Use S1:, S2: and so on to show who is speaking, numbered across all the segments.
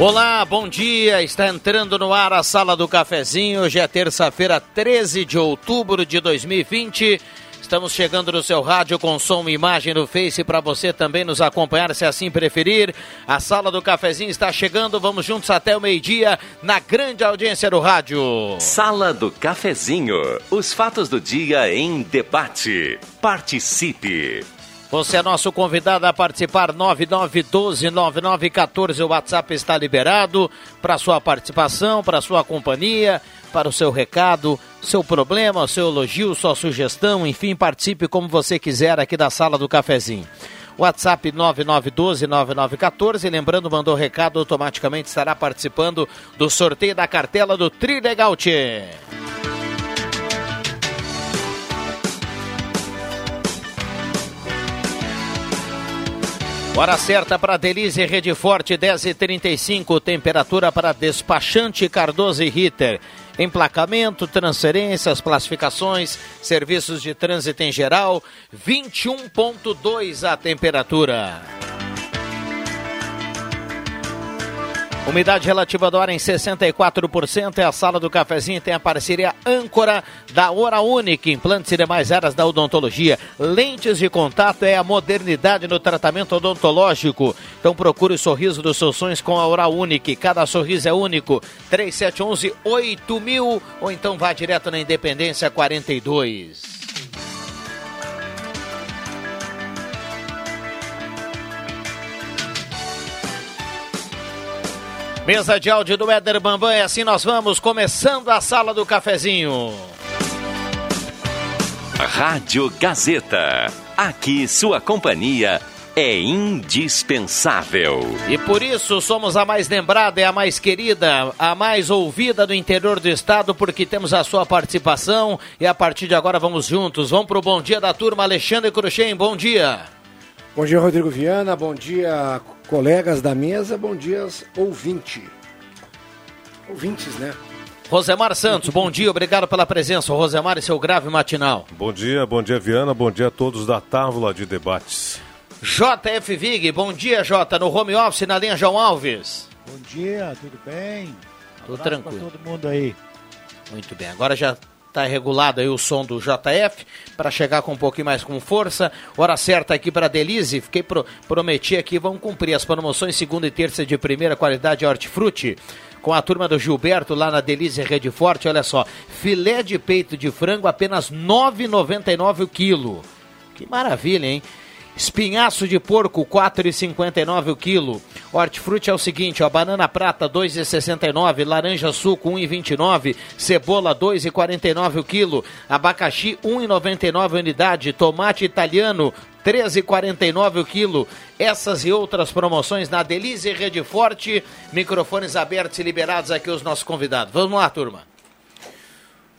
S1: Olá, bom dia. Está entrando no ar a Sala do Cafezinho. Hoje é terça-feira, 13 de outubro de 2020. Estamos chegando no seu rádio com som e imagem no Face para você também nos acompanhar, se assim preferir. A Sala do Cafezinho está chegando. Vamos juntos até o meio-dia na grande audiência do rádio.
S2: Sala do Cafezinho. Os fatos do dia em debate. Participe.
S1: Você é nosso convidado a participar 99129914. O WhatsApp está liberado para sua participação, para sua companhia, para o seu recado, seu problema, seu elogio, sua sugestão, enfim, participe como você quiser aqui da sala do cafezinho. WhatsApp 99129914. Lembrando, mandou recado, automaticamente estará participando do sorteio da cartela do Trilegal Tchê. Hora certa para Delize Rede Forte 10 e 35 temperatura para despachante Cardoso e Ritter. Emplacamento, transferências, classificações, serviços de trânsito em geral, 21.2 a temperatura. Umidade relativa do ar em 64%. É a sala do cafezinho. Tem a parceria âncora da Hora Única. Implantes e demais áreas da odontologia. Lentes de contato é a modernidade no tratamento odontológico. Então procure o sorriso dos seus sonhos com a Hora Única. Cada sorriso é único. 3711 8000 ou então vá direto na Independência 42. Mesa de áudio do Éder Bambam, é assim nós vamos, começando a sala do cafezinho.
S2: Rádio Gazeta. Aqui sua companhia é indispensável.
S1: E por isso somos a mais lembrada, é a mais querida, a mais ouvida do interior do estado, porque temos a sua participação. E a partir de agora vamos juntos. Vamos para o bom dia da turma, Alexandre Cruxem, bom dia.
S3: Bom dia, Rodrigo Viana. Bom dia, colegas da mesa. Bom dia, ouvinte. Ouvintes, né?
S1: Rosemar Santos, bom dia, obrigado pela presença. Rosemar e seu grave matinal.
S4: Bom dia, bom dia, Viana. Bom dia a todos da Távola de Debates.
S1: JF Vig, bom dia, Jota, no home office na linha João Alves.
S5: Bom dia, tudo bem?
S1: Tudo tranquilo.
S5: todo mundo aí.
S1: Muito bem, agora já Está regulado aí o som do JF para chegar com um pouquinho mais com força. Hora certa aqui para Delize. Fiquei pro, prometi aqui, vamos cumprir as promoções segunda e terça de primeira qualidade hortifruti com a turma do Gilberto lá na Delize Rede Forte. Olha só, filé de peito de frango apenas R$ 9,99 o quilo. Que maravilha, hein? Espinhaço de porco, 4,59 o quilo. Hortifruti é o seguinte, ó, banana prata, 2,69, laranja suco, 1,29, cebola, 2,49 o quilo, abacaxi, 1,99 unidade, tomate italiano, 13,49 o quilo. Essas e outras promoções na Delize Rede Forte. Microfones abertos e liberados aqui os nossos convidados. Vamos lá, turma.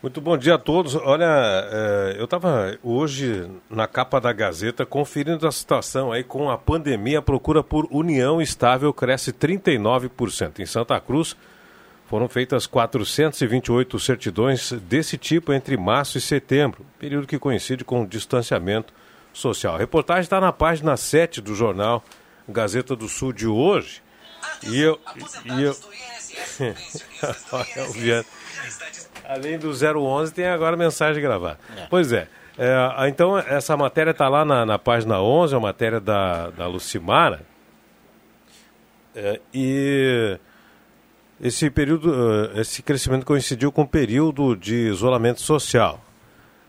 S4: Muito bom dia a todos. Olha, é, eu estava hoje na capa da Gazeta conferindo a situação aí com a pandemia. A procura por união estável cresce 39%. Em Santa Cruz foram feitas 428 certidões desse tipo entre março e setembro, período que coincide com o distanciamento social. A reportagem está na página 7 do jornal Gazeta do Sul de hoje. E eu. E eu... Olha o Viana. Além do 011, tem agora mensagem gravada. É. Pois é. é. Então, essa matéria está lá na, na, página 11, a matéria da, da Lucimara. É, e esse período, uh, esse crescimento coincidiu com o período de isolamento social.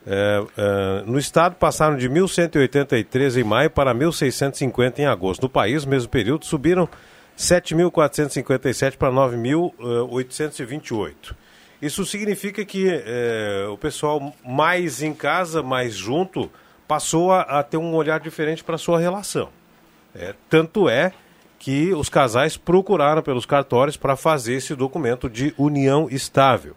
S4: É, é, no estado passaram de 1.183 em maio para 1.650 em agosto. No país, mesmo período, subiram 7.457 para 9.828. Isso significa que é, o pessoal mais em casa, mais junto, passou a, a ter um olhar diferente para a sua relação. É, tanto é que os casais procuraram pelos cartórios para fazer esse documento de união estável.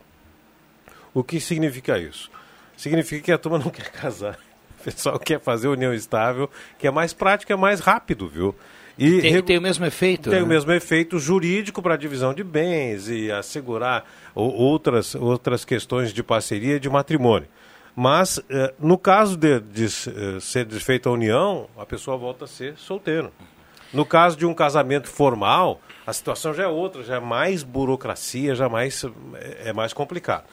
S4: O que significa isso? Significa que a turma não quer casar. O pessoal quer fazer união estável, que é mais prático, é mais rápido, viu?
S1: E tem, tem o mesmo efeito.
S4: Tem né? o mesmo efeito jurídico para divisão de bens e assegurar outras, outras questões de parceria de matrimônio. Mas, eh, no caso de, de eh, ser desfeita a união, a pessoa volta a ser solteiro. No caso de um casamento formal, a situação já é outra, já é mais burocracia, já mais, é, é mais complicado.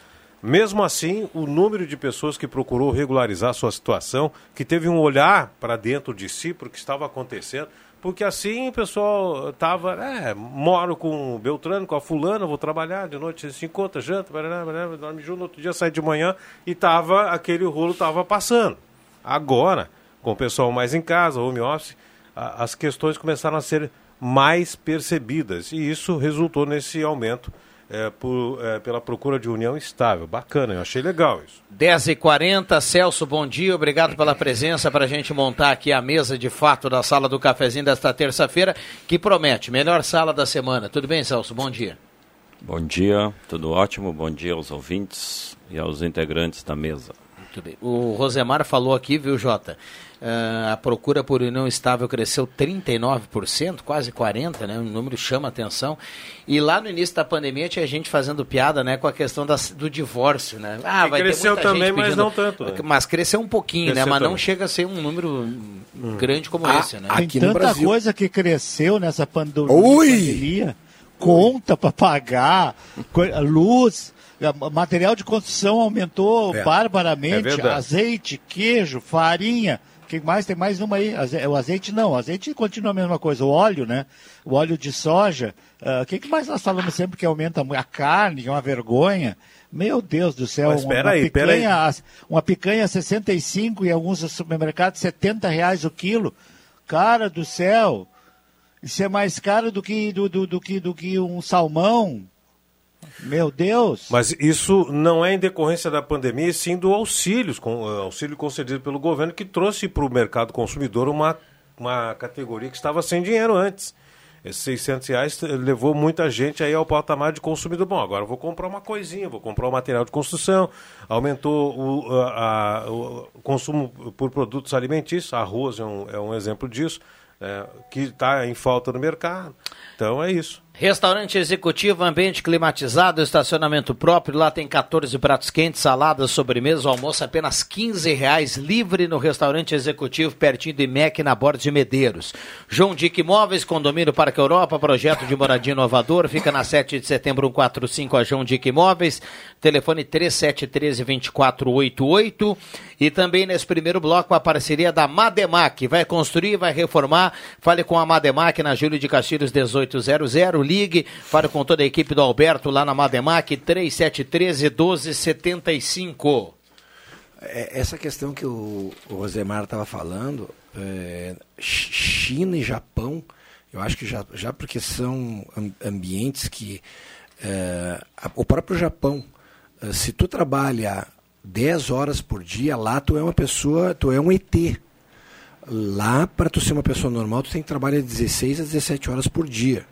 S4: Mesmo assim, o número de pessoas que procurou regularizar sua situação, que teve um olhar para dentro de si para o que estava acontecendo, porque assim o pessoal estava, é, moro com o Beltrano, com a fulana, vou trabalhar, de noite se encontra, janta, barará, barará, dorme junto, outro dia sai de manhã e tava, aquele rolo estava passando. Agora, com o pessoal mais em casa, home office, a, as questões começaram a ser mais percebidas e isso resultou nesse aumento é, por, é, pela procura de união estável. Bacana, eu achei legal isso.
S1: 10h40, Celso, bom dia, obrigado pela presença para a gente montar aqui a mesa de fato da sala do cafezinho desta terça-feira, que promete, melhor sala da semana. Tudo bem, Celso? Bom dia.
S6: Bom dia, tudo ótimo, bom dia aos ouvintes e aos integrantes da mesa.
S1: Muito bem. O Rosemar falou aqui, viu, Jota? Uh, a procura por união estável cresceu 39%, quase 40%, né? Um número chama atenção. E lá no início da pandemia tinha gente fazendo piada, né, com a questão das, do divórcio, né?
S4: Ah, vai cresceu ter também, mas não tanto. Né?
S1: Mas cresceu um pouquinho, né? cresceu né? Mas também. não chega a ser um número hum. grande como ah, esse, né?
S5: Aqui Tem tanta coisa que cresceu nessa pandemia. Conta para pagar, luz, material de construção aumentou é. barbaramente, é azeite, queijo, farinha que mais? Tem mais uma aí. O azeite não, o azeite continua a mesma coisa. O óleo, né? O óleo de soja. Ah, o uh, que, que mais nós falamos sempre que aumenta a carne, que é uma vergonha? Meu Deus do céu,
S4: Mas, uma, uma, aí,
S5: picanha, aí. uma picanha 65 e alguns supermercados 70 reais o quilo. Cara do céu, isso é mais caro do que, do, do, do que, do que um salmão. Meu Deus!
S4: Mas isso não é em decorrência da pandemia, e sim do auxílio, uh, auxílio concedido pelo governo, que trouxe para o mercado consumidor uma, uma categoria que estava sem dinheiro antes. Esses 600 reais levou muita gente aí ao patamar de consumidor. Bom, agora vou comprar uma coisinha, vou comprar um material de construção. Aumentou o, a, a, o consumo por produtos alimentícios, arroz é um, é um exemplo disso, é, que está em falta no mercado. Então é isso.
S1: Restaurante executivo, ambiente climatizado, estacionamento próprio. Lá tem 14 pratos quentes, saladas, sobremesa, almoço apenas 15 reais, livre no restaurante executivo, pertinho do IMEC, na Borda de Medeiros. João Dick Imóveis, condomínio Parque Europa, projeto de moradia inovador, fica na 7 de setembro 145, a João Dick Imóveis, telefone 3713-2488. E também nesse primeiro bloco, a parceria da Mademac, vai construir, vai reformar. Fale com a Mademac na Júlio de Castilhos 1800 ligue, fale com toda a equipe do Alberto lá na Mademac, 3713 1275.
S3: É, essa questão que o, o Rosemar estava falando, é, China e Japão, eu acho que já, já porque são ambientes que. É, o próprio Japão, é, se tu trabalha 10 horas por dia, lá tu é uma pessoa, tu é um ET. Lá, para tu ser uma pessoa normal, tu tem que trabalhar 16 a 17 horas por dia.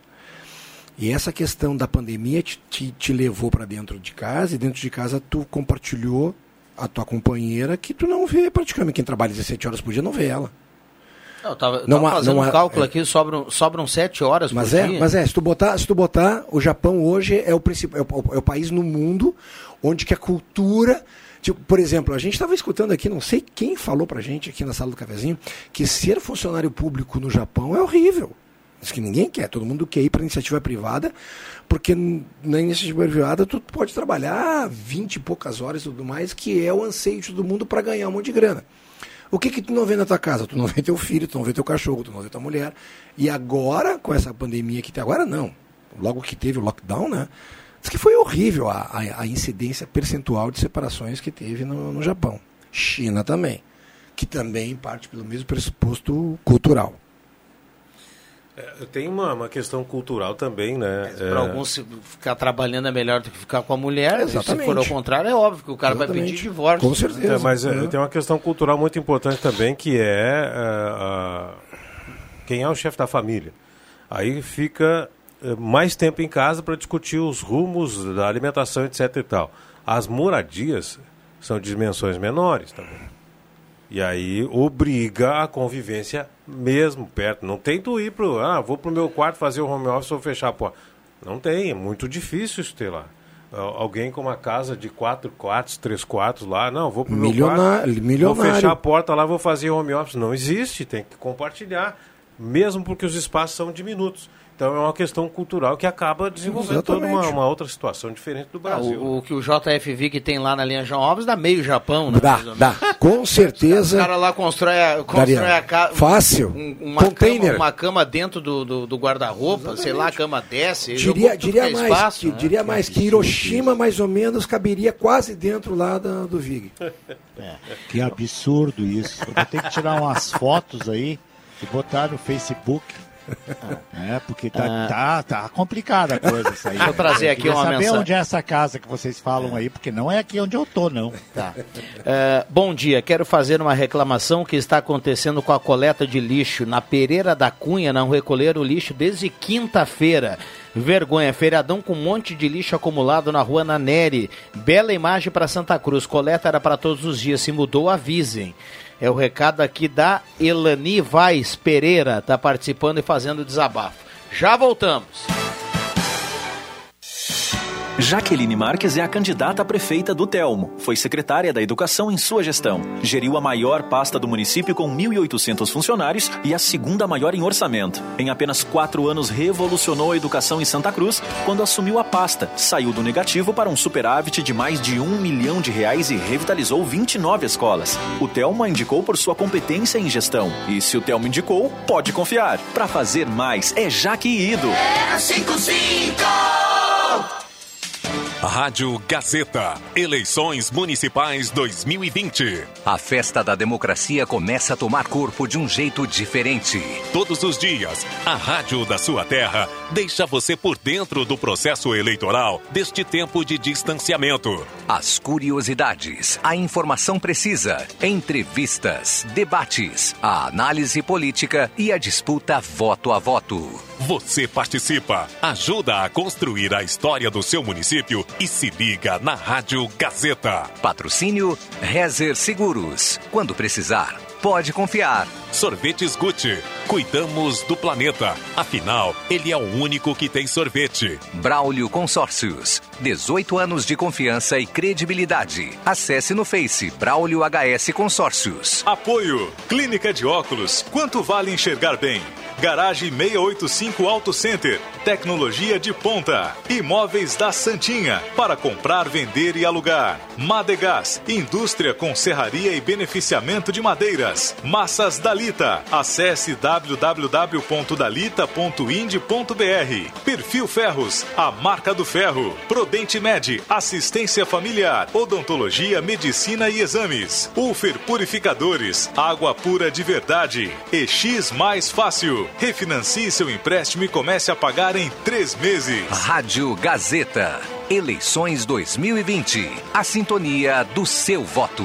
S3: E essa questão da pandemia te, te, te levou para dentro de casa e dentro de casa tu compartilhou a tua companheira que tu não vê praticamente. Quem trabalha 17 horas por dia não vê ela.
S1: Não, tava, não tava fazendo não um cálculo é, aqui, sobram, sobram 7 horas
S3: mas
S1: por
S3: é,
S1: dia.
S3: Mas é, se tu, botar, se tu botar, o Japão hoje é o, principal, é o, é o país no mundo onde que a cultura... Tipo, por exemplo, a gente estava escutando aqui, não sei quem falou pra gente aqui na sala do cafezinho, que ser funcionário público no Japão é horrível. Isso que ninguém quer, todo mundo quer ir para iniciativa privada, porque na iniciativa privada tu pode trabalhar 20 e poucas horas e tudo mais, que é o anseio de todo mundo para ganhar um monte de grana. O que que tu não vê na tua casa? Tu não vê teu filho, tu não vê teu cachorro, tu não vê tua mulher. E agora, com essa pandemia que tem agora, não. Logo que teve o lockdown, né? Diz que foi horrível a, a, a incidência percentual de separações que teve no, no Japão. China também. Que também parte pelo mesmo pressuposto cultural.
S4: É, tem uma, uma questão cultural também, né?
S1: É, Para alguns, ficar trabalhando é melhor do que ficar com a mulher. Exatamente. Se for ao contrário, é óbvio que o cara Exatamente. vai pedir divórcio.
S3: Com certeza.
S4: É, mas é, tem uma questão cultural muito importante também, que é uh, uh, quem é o chefe da família. Aí fica mais tempo em casa para discutir os rumos da alimentação, etc. e tal. As moradias são de dimensões menores também. E aí obriga a convivência mesmo perto. Não tem tu ir pro. Ah, vou pro meu quarto fazer o home office ou fechar a porta. Não tem, é muito difícil isso ter lá. Alguém com uma casa de quatro quartos, três quartos lá, não, vou pro meu quarto,
S3: milionário.
S4: vou fechar a porta lá, vou fazer home office. Não existe, tem que compartilhar, mesmo porque os espaços são diminutos. Então é uma questão cultural que acaba desenvolvendo toda uma, uma, outra situação diferente do Brasil.
S1: Ah, o, o, que o JFV que tem lá na linha João Alves dá meio Japão, né?
S3: Dá, dá. Com certeza.
S1: O cara lá constrói a, constrói a
S3: casa. Fácil.
S1: Um, uma Container. Cama, uma cama dentro do, do, do guarda-roupa, sei lá, a cama desce.
S3: Diria, diria mais, espaço, que, né? diria mais que Hiroshima, mais ou menos, caberia quase dentro lá da, do VIG.
S5: É. Que absurdo isso. Eu vou ter que tirar umas fotos aí e botar no Facebook. É, porque tá, ah. tá, tá complicada a coisa isso aí.
S1: Deixa eu trazer aqui uma
S5: saber
S1: mensagem.
S5: onde é essa casa que vocês falam aí, porque não é aqui onde eu tô, não.
S1: Tá. É, bom dia, quero fazer uma reclamação que está acontecendo com a coleta de lixo. Na Pereira da Cunha não recolheram o lixo desde quinta-feira. Vergonha, feriadão com um monte de lixo acumulado na rua Naneri. Bela imagem para Santa Cruz. Coleta era para todos os dias. Se mudou, avisem. É o recado aqui da Elani Vaz Pereira, está participando e fazendo desabafo. Já voltamos.
S7: Jaqueline Marques é a candidata a prefeita do Telmo. Foi secretária da Educação em sua gestão. Geriu a maior pasta do município com 1.800 funcionários e a segunda maior em orçamento. Em apenas quatro anos, revolucionou a educação em Santa Cruz quando assumiu a pasta. Saiu do negativo para um superávit de mais de um milhão de reais e revitalizou 29 escolas. O Telmo a indicou por sua competência em gestão. E se o Telmo indicou, pode confiar. Para fazer mais, é Jaque Ido. É 55!
S8: Rádio Gazeta. Eleições Municipais 2020.
S9: A festa da democracia começa a tomar corpo de um jeito diferente.
S8: Todos os dias, a Rádio da sua terra deixa você por dentro do processo eleitoral deste tempo de distanciamento.
S9: As curiosidades, a informação precisa, entrevistas, debates, a análise política e a disputa voto a voto.
S8: Você participa, ajuda a construir a história do seu município e se liga na Rádio Gazeta.
S9: Patrocínio Rezer Seguros. Quando precisar, pode confiar.
S8: Sorvetes Gucci. Cuidamos do planeta. Afinal, ele é o único que tem sorvete.
S9: Braulio Consórcios. 18 anos de confiança e credibilidade. Acesse no Face Braulio HS Consórcios.
S8: Apoio. Clínica de óculos. Quanto vale enxergar bem? Garagem 685 Auto Center. Tecnologia de ponta. Imóveis da Santinha. Para comprar, vender e alugar. Madegás. Indústria com serraria e beneficiamento de madeiras. Massas Dalita. Acesse www.dalita.ind.br. Perfil Ferros. A marca do ferro. Prodente Med. Assistência familiar. Odontologia, medicina e exames. Ufer Purificadores. Água pura de verdade. EX Mais Fácil. Refinancie seu empréstimo e comece a pagar em três meses.
S9: Rádio Gazeta. Eleições 2020. A sintonia do seu voto.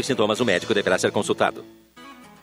S10: dos sintomas, o médico deverá ser consultado.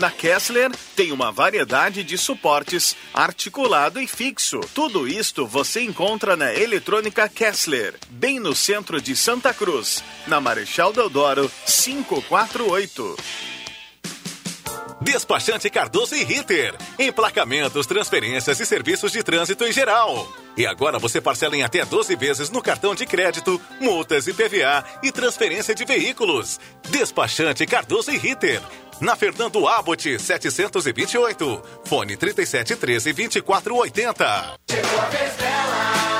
S11: Na Kessler tem uma variedade de suportes articulado e fixo. Tudo isto você encontra na Eletrônica Kessler, bem no centro de Santa Cruz, na Marechal Deodoro 548.
S12: Despachante Cardoso e Ritter. Emplacamentos, transferências e serviços de trânsito em geral. E agora você parcela em até 12 vezes no cartão de crédito, multas e PVA e transferência de veículos. Despachante Cardoso e Ritter na Fernando Abbott 728. Fone 3713 2480. Chegou a vez dela.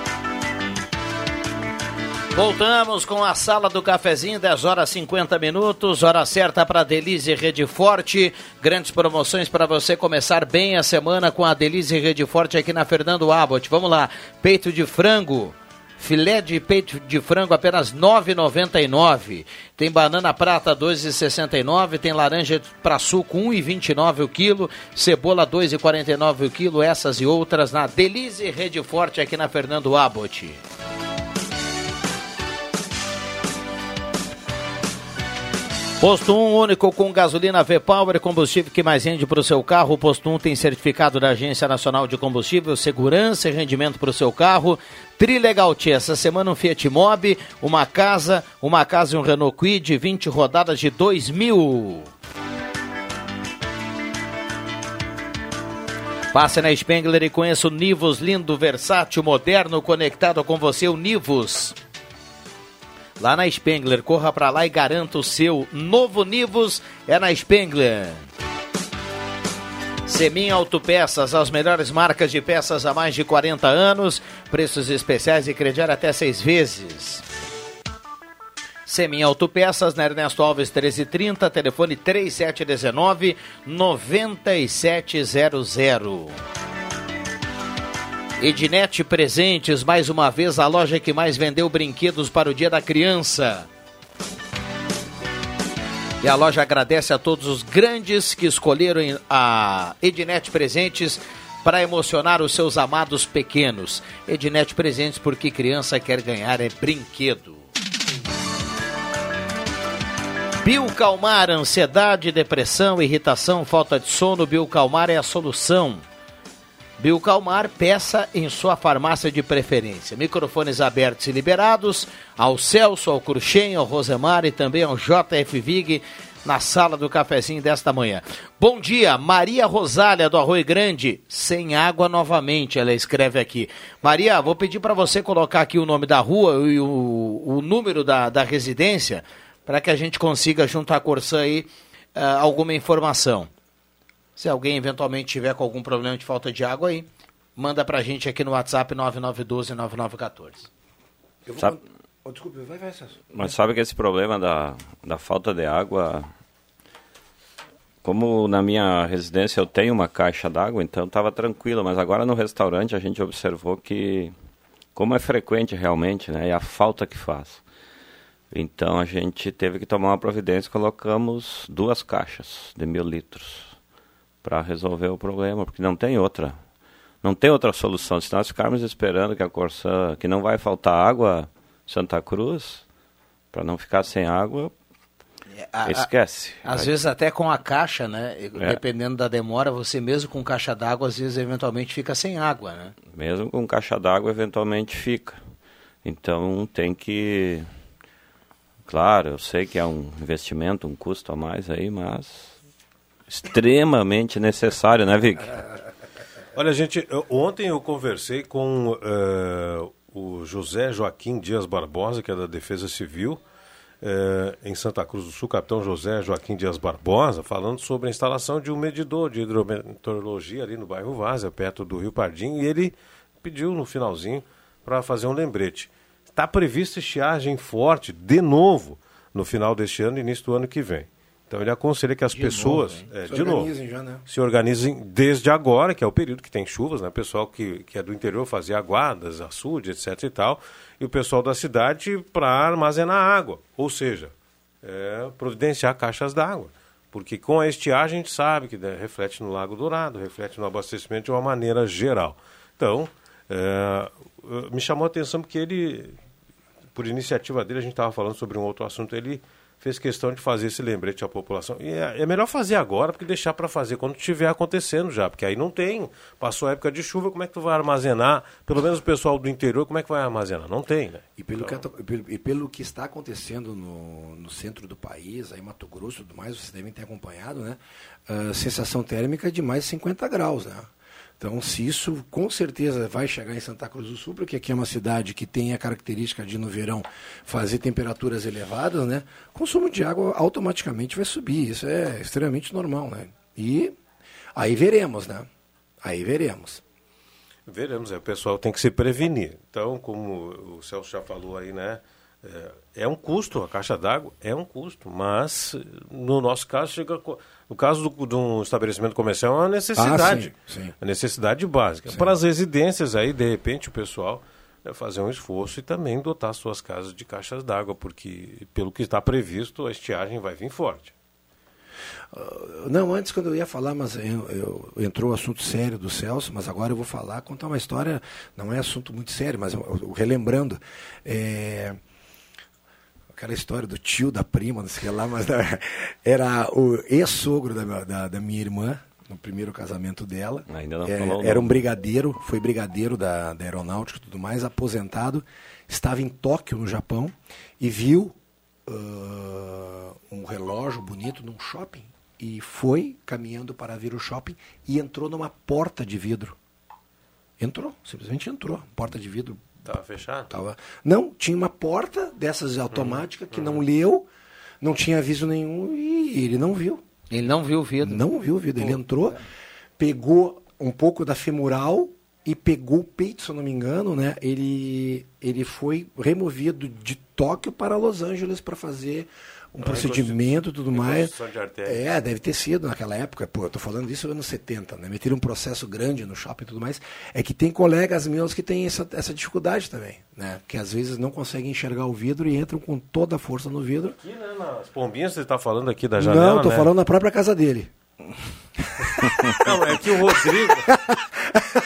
S1: Voltamos com a sala do cafezinho, 10 horas 50 minutos, hora certa para Delize Rede Forte. Grandes promoções para você começar bem a semana com a Delize Rede Forte aqui na Fernando Abbott. Vamos lá, peito de frango. Filé de peito de frango apenas R$ 9,99. Tem banana prata R$ 2,69. Tem laranja para suco R$ 1,29 o quilo. Cebola R$ 2,49 o quilo. Essas e outras na Delize Rede Forte aqui na Fernando Abbott. Posto 1 único com gasolina V-Power, combustível que mais rende para o seu carro. O Posto 1 tem certificado da Agência Nacional de Combustível, segurança e rendimento para o seu carro. Trilegal Tia, essa semana um Fiat Mobi, uma casa, uma casa e um Renault Quid, 20 rodadas de 2 mil. Passe na Spengler e conheça o Nivus lindo, versátil, moderno, conectado com você, o Nivus lá na Spengler. Corra para lá e garanta o seu novo Nivus é na Spengler. Semin Autopeças, as melhores marcas de peças há mais de 40 anos, preços especiais e crediário até seis vezes. Semin Autopeças, na Ernesto Alves 1330, telefone 3719 9700. Ednet Presentes, mais uma vez a loja que mais vendeu brinquedos para o Dia da Criança. E a loja agradece a todos os grandes que escolheram a Ednet Presentes para emocionar os seus amados pequenos. Ednet Presentes porque criança quer ganhar é brinquedo. Biocalmar, ansiedade, depressão, irritação, falta de sono, Biocalmar é a solução. Biocalmar, peça em sua farmácia de preferência. Microfones abertos e liberados ao Celso, ao Cruxem, ao Rosemar e também ao JF Vig na sala do cafezinho desta manhã. Bom dia, Maria Rosália do Arroio Grande, sem água novamente, ela escreve aqui. Maria, vou pedir para você colocar aqui o nome da rua e o, o número da, da residência para que a gente consiga, junto à Corsã aí, uh, alguma informação. Se alguém eventualmente tiver com algum problema de falta de água aí, manda pra gente aqui no WhatsApp 9912-9914.
S6: Vou... Sabe... Oh, desculpe, vai, vai, Celso. Mas sabe que esse problema da, da falta de água, como na minha residência eu tenho uma caixa d'água, então estava tranquilo, mas agora no restaurante a gente observou que, como é frequente realmente, né, e a falta que faz. Então a gente teve que tomar uma providência e colocamos duas caixas de mil litros para resolver o problema, porque não tem outra. Não tem outra solução. Se nós ficarmos esperando que a Corsã, que não vai faltar água Santa Cruz, para não ficar sem água, É, Esquece.
S1: Às Vai. vezes até com a caixa, né? É. Dependendo da demora, você mesmo com caixa d'água, às vezes eventualmente fica sem água, né?
S6: Mesmo com caixa d'água, eventualmente fica. Então tem que. Claro, eu sei que é um investimento, um custo a mais aí, mas extremamente necessário, né, Vic?
S4: Olha, gente, ontem eu conversei com uh, o José Joaquim Dias Barbosa, que é da Defesa Civil, uh, em Santa Cruz do Sul, capitão José Joaquim Dias Barbosa, falando sobre a instalação de um medidor de hidrometeorologia ali no bairro Várzea, perto do Rio Pardim, e ele pediu no finalzinho para fazer um lembrete. Está prevista estiagem forte, de novo, no final deste ano e início do ano que vem. Então ele aconselha que as de pessoas, novo, é, se de novo, já, né? se organizem desde agora, que é o período que tem chuvas, né? O pessoal que, que é do interior fazia aguadas, açude, etc e tal, e o pessoal da cidade para armazenar água, ou seja, é, providenciar caixas d'água. Porque com a estiagem a gente sabe que né, reflete no Lago Dourado, reflete no abastecimento de uma maneira geral. Então, é, me chamou a atenção porque ele, por iniciativa dele, a gente estava falando sobre um outro assunto, ele fez questão de fazer esse lembrete à população. E é, é melhor fazer agora, porque deixar para fazer quando estiver acontecendo já, porque aí não tem. Passou a época de chuva, como é que tu vai armazenar? Pelo menos o pessoal do interior, como é que vai armazenar? Não tem, né?
S3: E pelo, então... que, e pelo que está acontecendo no, no centro do país, aí Mato Grosso e tudo mais, vocês devem ter acompanhado, né? Uh, sensação térmica de mais de 50 graus, né? Então, se isso com certeza vai chegar em Santa Cruz do Sul, porque aqui é uma cidade que tem a característica de no verão fazer temperaturas elevadas, né? O consumo de água automaticamente vai subir. Isso é extremamente normal, né? E aí veremos, né? Aí veremos.
S4: Veremos, é, o pessoal tem que se prevenir. Então, como o Celso já falou aí, né? É, é um custo, a caixa d'água é um custo, mas no nosso caso chega no caso do, de um estabelecimento comercial é uma necessidade, ah, sim, sim. a necessidade básica. Sim. Para as residências aí, de repente o pessoal vai fazer um esforço e também dotar suas casas de caixas d'água, porque pelo que está previsto a estiagem vai vir forte.
S3: Uh, não, antes quando eu ia falar, mas eu, eu, entrou o assunto sério do Celso, mas agora eu vou falar, contar uma história, não é assunto muito sério, mas eu, eu, relembrando. É, aquela história do tio, da prima, não sei lá, mas era o ex-sogro da, da, da, minha irmã, no primeiro casamento dela.
S6: Ainda não é, falou
S3: Era um brigadeiro, foi brigadeiro da, da aeronáutica e tudo mais, aposentado, estava em Tóquio, no Japão, e viu uh, um relógio bonito num shopping, e foi caminhando para vir o shopping e entrou numa porta de vidro. Entrou, simplesmente entrou. Porta de vidro
S4: Estava fechado?
S3: Tava... Não, tinha uma porta dessas automáticas que não leu, não tinha aviso nenhum e ele não viu.
S1: Ele não viu o vidro?
S3: Não viu o vidro. Ele entrou, pegou um pouco da femoral e pegou o peito, se eu não me engano, né? Ele, ele foi removido de Tóquio para Los Angeles para fazer um procedimento e tudo mais. É, deve ter sido naquela época, pô, eu tô falando disso nos anos 70, né? Meteram um processo grande no shopping e tudo mais. É que tem colegas meus que têm essa, essa dificuldade também, né? Que às vezes não conseguem enxergar o vidro e entram com toda a força no vidro.
S4: Aqui, né, nas pombinhas você está falando aqui da janela,
S3: Não, tô
S4: né?
S3: falando na própria casa dele.
S4: não, é que o Rodrigo...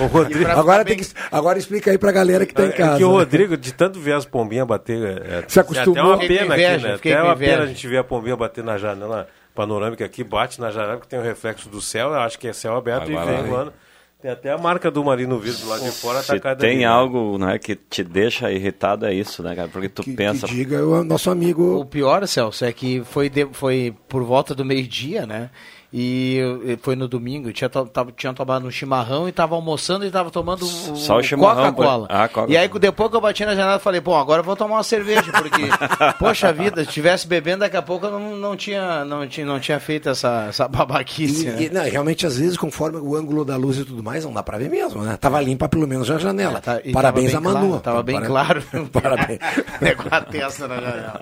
S3: O Rodrigo, agora, tem que, agora explica aí pra galera que tá em casa. É
S4: que o Rodrigo, de tanto ver as pombinhas bater. É,
S3: Se acostumou.
S4: É até uma pena inveja, aqui, né? Até uma pena a gente ver a pombinha bater na janela panorâmica aqui, bate na janela, que tem o reflexo do céu, eu acho que é céu aberto agora, e vem voando. Tem até a marca do Marino Vidro lá de fora.
S6: Se tá tem algo né, que te deixa irritado, é isso, né, cara? Porque tu
S3: que,
S6: pensa...
S3: Que diga o nosso amigo...
S1: O pior, Celso, é que foi, de, foi por volta do meio-dia, né? E foi no domingo, tinha, tava, tinha tomado um chimarrão e tava almoçando e tava tomando
S6: Só o Coca-Cola.
S1: Ah, Coca e aí depois que eu bati na janela, falei, pô, agora eu vou tomar uma cerveja, porque, poxa vida, se tivesse bebendo, daqui a pouco eu não, não, tinha, não, tinha, não tinha feito essa, essa babaquice. E,
S3: né? e, não, realmente, às vezes, conforme o ângulo da luz e tudo mais, não dá pra ver mesmo, né? Tava limpa pelo menos a janela. É, tá, Parabéns a Manu.
S1: Claro, tava bem claro. Parabéns. Negou a testa na janela.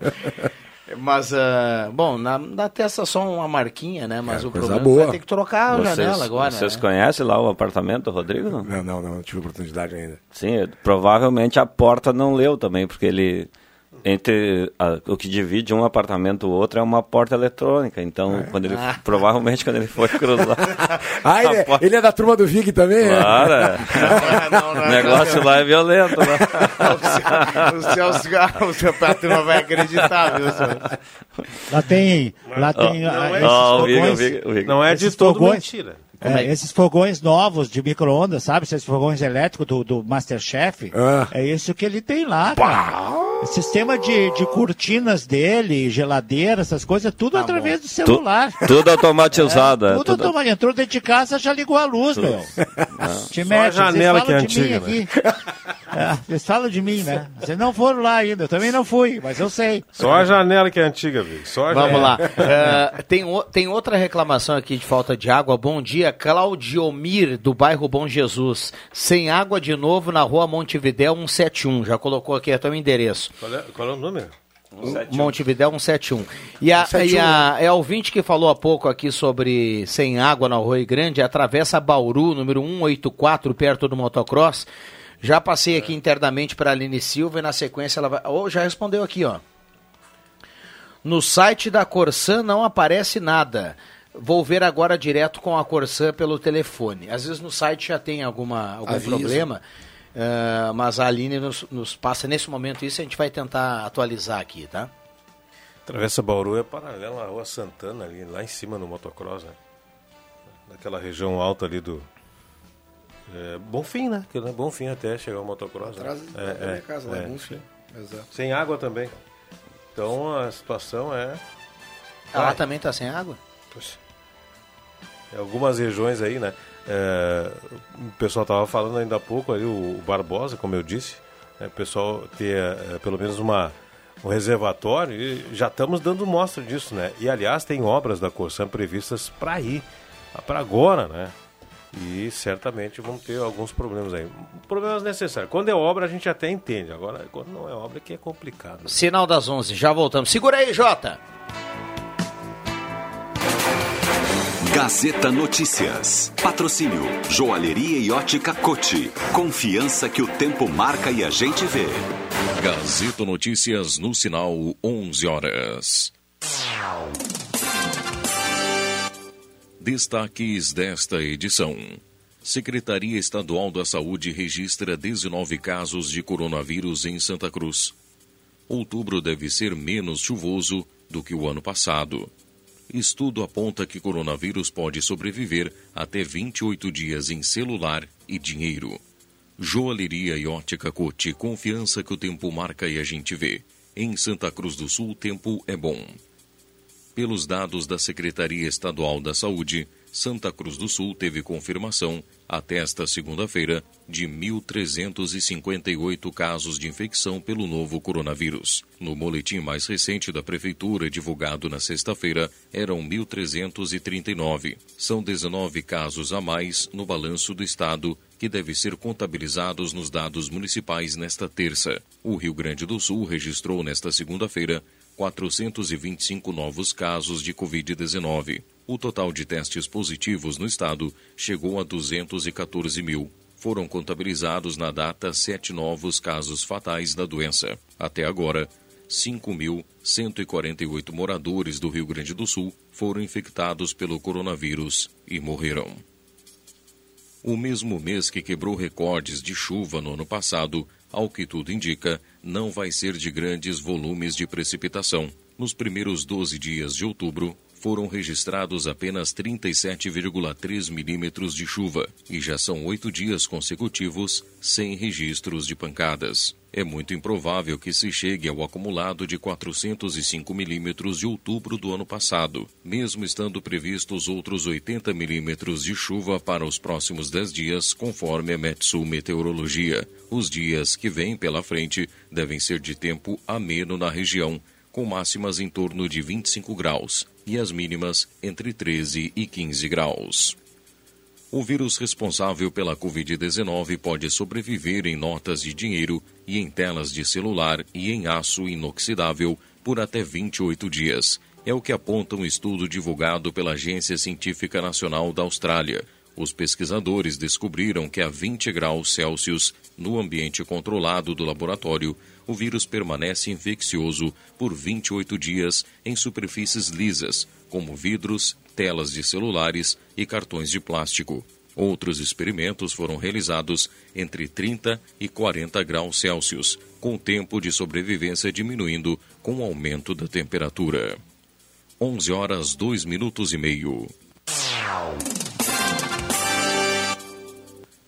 S1: Mas, uh, bom, na, na testa só uma marquinha, né? Mas é, o problema boa. vai ter que trocar a vocês, janela agora.
S6: Vocês
S1: né?
S6: conhecem lá o apartamento, Rodrigo? Não?
S3: não, não, não, não tive oportunidade ainda.
S6: Sim, provavelmente a porta não leu também, porque ele entre a, o que divide um apartamento do outro é uma porta eletrônica. Então, é. quando ele ah. provavelmente quando ele for cruzar.
S3: ah, ele é, porta... ele é, da turma do Vig também?
S6: Claro. É. Não, não, o negócio lá é violento. Né?
S5: o seu, o seu patrão vai acreditar, viu, senhor? Lá tem. Lá tem. Oh, não, é,
S4: não é de todo mentira.
S5: É, é esses fogões novos de micro-ondas, sabe? Esses fogões elétricos do, do Masterchef. Ah. É isso que ele tem lá, sistema de, de cortinas dele, geladeira, essas coisas, tudo tá através bom. do celular.
S6: Tu, tudo automatizado.
S5: É, tudo, tudo automatizado. Entrou dentro de casa, já ligou a luz, tudo. meu.
S4: Te Só mete, a janela que é antiga, né?
S5: É, vocês falam de mim, né? Vocês não foram lá ainda, eu também não fui, mas eu sei.
S4: Só a janela que é antiga, viu? Só
S1: Vamos lá. Uh, tem, tem outra reclamação aqui de falta de água. Bom dia, Claudiomir, do bairro Bom Jesus. Sem água de novo na rua Montevidéu 171. Já colocou aqui até o endereço.
S4: Qual é, qual é o número?
S1: 171. Montevidéu 171. E a, 171. e a é a ouvinte que falou há pouco aqui sobre sem água na Rua Grande, atravessa Bauru, número 184, perto do motocross. Já passei aqui internamente para a Aline Silva e na sequência ela vai. Oh, já respondeu aqui, ó. No site da Corsan não aparece nada. Vou ver agora direto com a Corsan pelo telefone. Às vezes no site já tem alguma, algum Aviso. problema, uh, mas a Aline nos, nos, passa nesse momento isso a gente vai tentar atualizar aqui, tá?
S4: Travessa Bauru é paralela à Rua Santana, ali, lá em cima no motocross, né? Naquela região alta ali do, é, bom fim, né? Né? Bom fim até chegar o motocross.
S3: Atrás né? da minha casa, lá, é, bom fim.
S4: Exato. Sem água também. Então a situação é.
S1: Ah, lá também está sem água? Poxa.
S4: Em algumas regiões aí, né? É, o pessoal estava falando ainda há pouco ali, o, o Barbosa, como eu disse, né, o pessoal ter é, pelo menos uma, um reservatório e já estamos dando mostra disso, né? E aliás, tem obras da Corsan previstas para ir, para agora, né? E certamente vão ter alguns problemas aí. Problemas necessários. Quando é obra, a gente até entende. Agora, quando não é obra, é que é complicado.
S1: Sinal das 11, já voltamos. Segura aí, Jota!
S13: Gazeta Notícias. Patrocínio. Joalheria e ótica Cote. Confiança que o tempo marca e a gente vê.
S14: Gazeta Notícias no sinal 11 horas. Destaques desta edição. Secretaria Estadual da Saúde registra 19 casos de coronavírus em Santa Cruz. Outubro deve ser menos chuvoso do que o ano passado. Estudo aponta que coronavírus pode sobreviver até 28 dias em celular e dinheiro. Joalheria e ótica Cote, confiança que o tempo marca e a gente vê. Em Santa Cruz do Sul, tempo é bom. Pelos dados da Secretaria Estadual da Saúde, Santa Cruz do Sul teve confirmação, até esta segunda-feira, de 1.358 casos de infecção pelo novo coronavírus. No boletim mais recente da Prefeitura, divulgado na sexta-feira, eram 1.339. São 19 casos a mais no balanço do Estado, que deve ser contabilizados nos dados municipais nesta terça. O Rio Grande do Sul registrou nesta segunda-feira 425 novos casos de Covid-19. O total de testes positivos no estado chegou a 214 mil. Foram contabilizados na data sete novos casos fatais da doença. Até agora, 5.148 moradores do Rio Grande do Sul foram infectados pelo coronavírus e morreram. O mesmo mês que quebrou recordes de chuva no ano passado, ao que tudo indica, não vai ser de grandes volumes de precipitação. Nos primeiros 12 dias de outubro, foram registrados apenas 37,3 milímetros de chuva e já são oito dias consecutivos sem registros de pancadas. É muito improvável que se chegue ao acumulado de 405 milímetros de outubro do ano passado, mesmo estando previstos outros 80 milímetros de chuva para os próximos 10 dias, conforme a Metsu Meteorologia. Os dias que vêm pela frente devem ser de tempo ameno na região, com máximas em torno de 25 graus e as mínimas entre 13 e 15 graus. O vírus responsável pela Covid-19 pode sobreviver em notas de dinheiro e em telas de celular e em aço inoxidável por até 28 dias. É o que aponta um estudo divulgado pela Agência Científica Nacional da Austrália. Os pesquisadores descobriram que a 20 graus Celsius, no ambiente controlado do laboratório, o vírus permanece infeccioso por 28 dias em superfícies lisas, como vidros, telas de celulares e cartões de plástico. Outros experimentos foram realizados entre 30 e 40 graus Celsius, com o tempo de sobrevivência diminuindo com o aumento da temperatura. 11 horas 2 minutos e meio.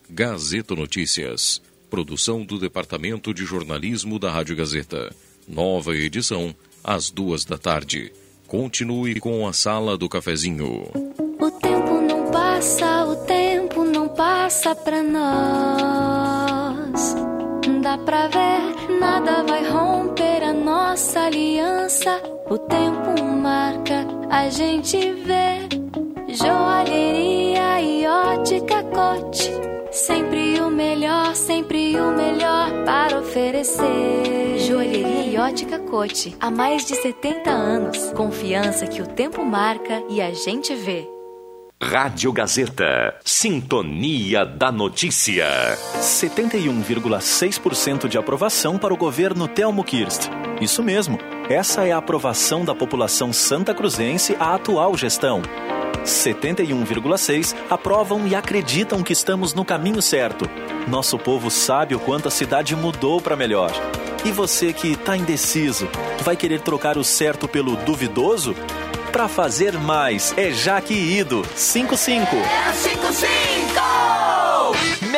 S14: Gazeta Notícias. Produção do Departamento de Jornalismo da Rádio Gazeta. Nova edição, às duas da tarde. Continue com a Sala do Cafezinho.
S15: O tempo não passa, o tempo não passa pra nós. Dá pra ver, nada vai romper a nossa aliança. O tempo marca, a gente vê. Joalheria e ótica cote Sempre o melhor, sempre o melhor para oferecer.
S16: Joalheria e ótica Cote. Há mais de 70 anos. Confiança que o tempo marca e a gente vê.
S17: Rádio Gazeta. Sintonia da Notícia.
S7: 71,6% de aprovação para o governo Telmo Kirst. Isso mesmo. Essa é a aprovação da população santa cruzense à atual gestão. 71,6 aprovam e acreditam que estamos no caminho certo. Nosso povo sabe o quanto a cidade mudou para melhor. E você que está indeciso, vai querer trocar o certo pelo duvidoso? Para fazer mais, é Jaque Ido 55.
S15: É 55!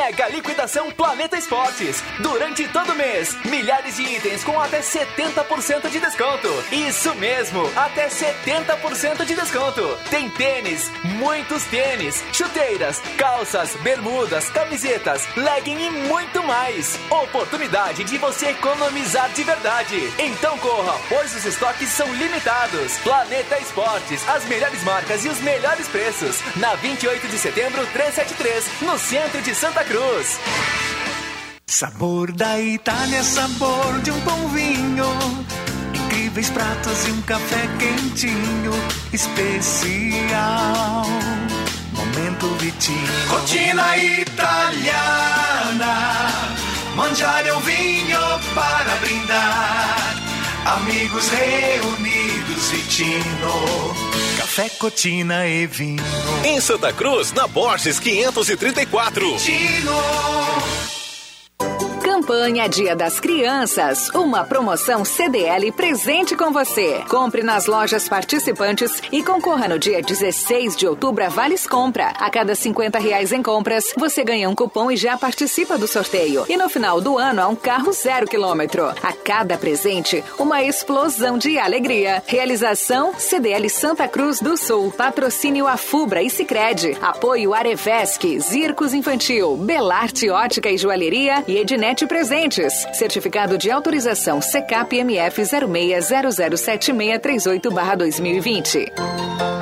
S18: Mega liquidação Planeta Esportes. Durante todo mês, milhares de itens com até 70% de desconto. Isso mesmo, até 70% de desconto. Tem tênis, muitos tênis, chuteiras, calças, bermudas, camisetas, legging e muito mais. Oportunidade de você economizar de verdade. Então corra, pois os estoques são limitados. Planeta Esportes, as melhores marcas e os melhores preços. Na 28 de setembro, 373, no centro de Santa Cruz.
S19: Sabor da Itália, sabor de um bom vinho. Incríveis pratos e um café quentinho, especial. Momento Vitinho. Rotina italiana. Mangiare um vinho para brindar. Amigos reunidos, Vitino. Café, cotina e vinho.
S17: Em Santa Cruz, na Borges 534.
S19: Vitino.
S20: Campanha Dia das Crianças, uma promoção CDL presente com você. Compre nas lojas participantes e concorra no dia 16 de outubro a Vales Compra. A cada 50 reais em compras, você ganha um cupom e já participa do sorteio. E no final do ano há um carro zero quilômetro. A cada presente, uma explosão de alegria. Realização CDL Santa Cruz do Sul. Patrocínio Afubra e Sicredi. Apoio Arevesc, Zircos Infantil, Belarte Ótica e Joalheria e Ednet Presentes. Certificado de autorização CKPMF 06007638-2020.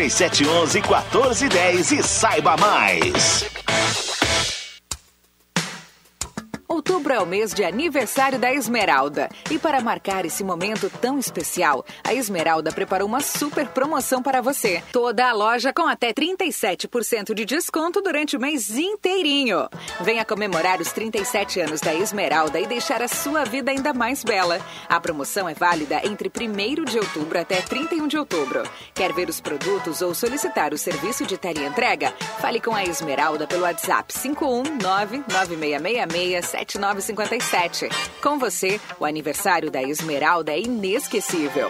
S21: 3711 1410 e saiba mais.
S20: Outubro é o mês de aniversário da Esmeralda. E para marcar esse momento tão especial, a Esmeralda preparou uma super promoção para você. Toda a loja com até 37% de desconto durante o mês inteirinho. Venha comemorar os 37 anos da Esmeralda e deixar a sua vida ainda mais bela. A promoção é válida entre 1 de outubro até 31 de outubro. Quer ver os produtos ou solicitar o serviço de teleentrega? Fale com a Esmeralda pelo WhatsApp 519 9666 7957. Com você, o aniversário da Esmeralda é inesquecível.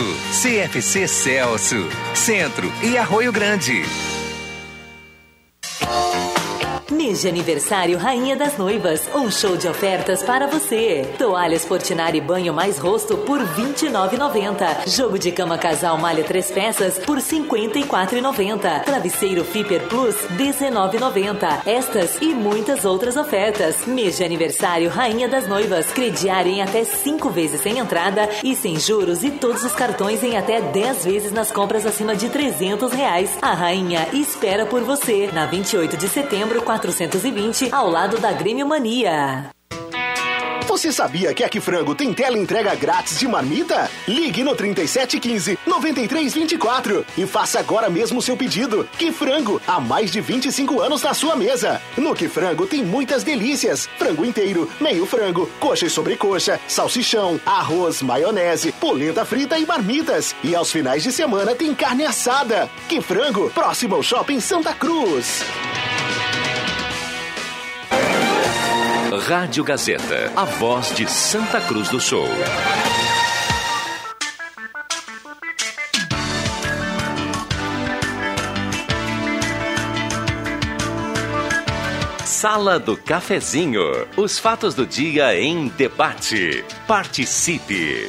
S9: CFC Celso, Centro e Arroio Grande.
S22: Mês de aniversário Rainha das Noivas. Um show de ofertas para você. Toalhas Fortinari Banho mais Rosto por R$ 29,90. Jogo de cama casal malha três peças por R$ 54,90. Travesseiro Flipper Plus R$ 19,90. Estas e muitas outras ofertas. Mês de aniversário Rainha das Noivas. Crediário em até cinco vezes sem entrada e sem juros e todos os cartões em até 10 vezes nas compras acima de 300 reais. A Rainha espera por você. Na 28 de setembro, 400 420, ao lado da Grêmio Mania.
S21: Você sabia que a Frango tem tela entrega grátis de marmita? Ligue no 3715 9324 e faça agora mesmo o seu pedido. Que Frango, há mais de 25 anos na sua mesa. No Que Frango tem muitas delícias: frango inteiro, meio frango, coxa e sobrecoxa, salsichão, arroz, maionese, polenta frita e marmitas. E aos finais de semana tem carne assada. Que Frango, próximo ao Shopping Santa Cruz.
S17: Rádio Gazeta, a voz de Santa Cruz do Sul. Sala do Cafezinho. Os fatos do dia em debate. Participe.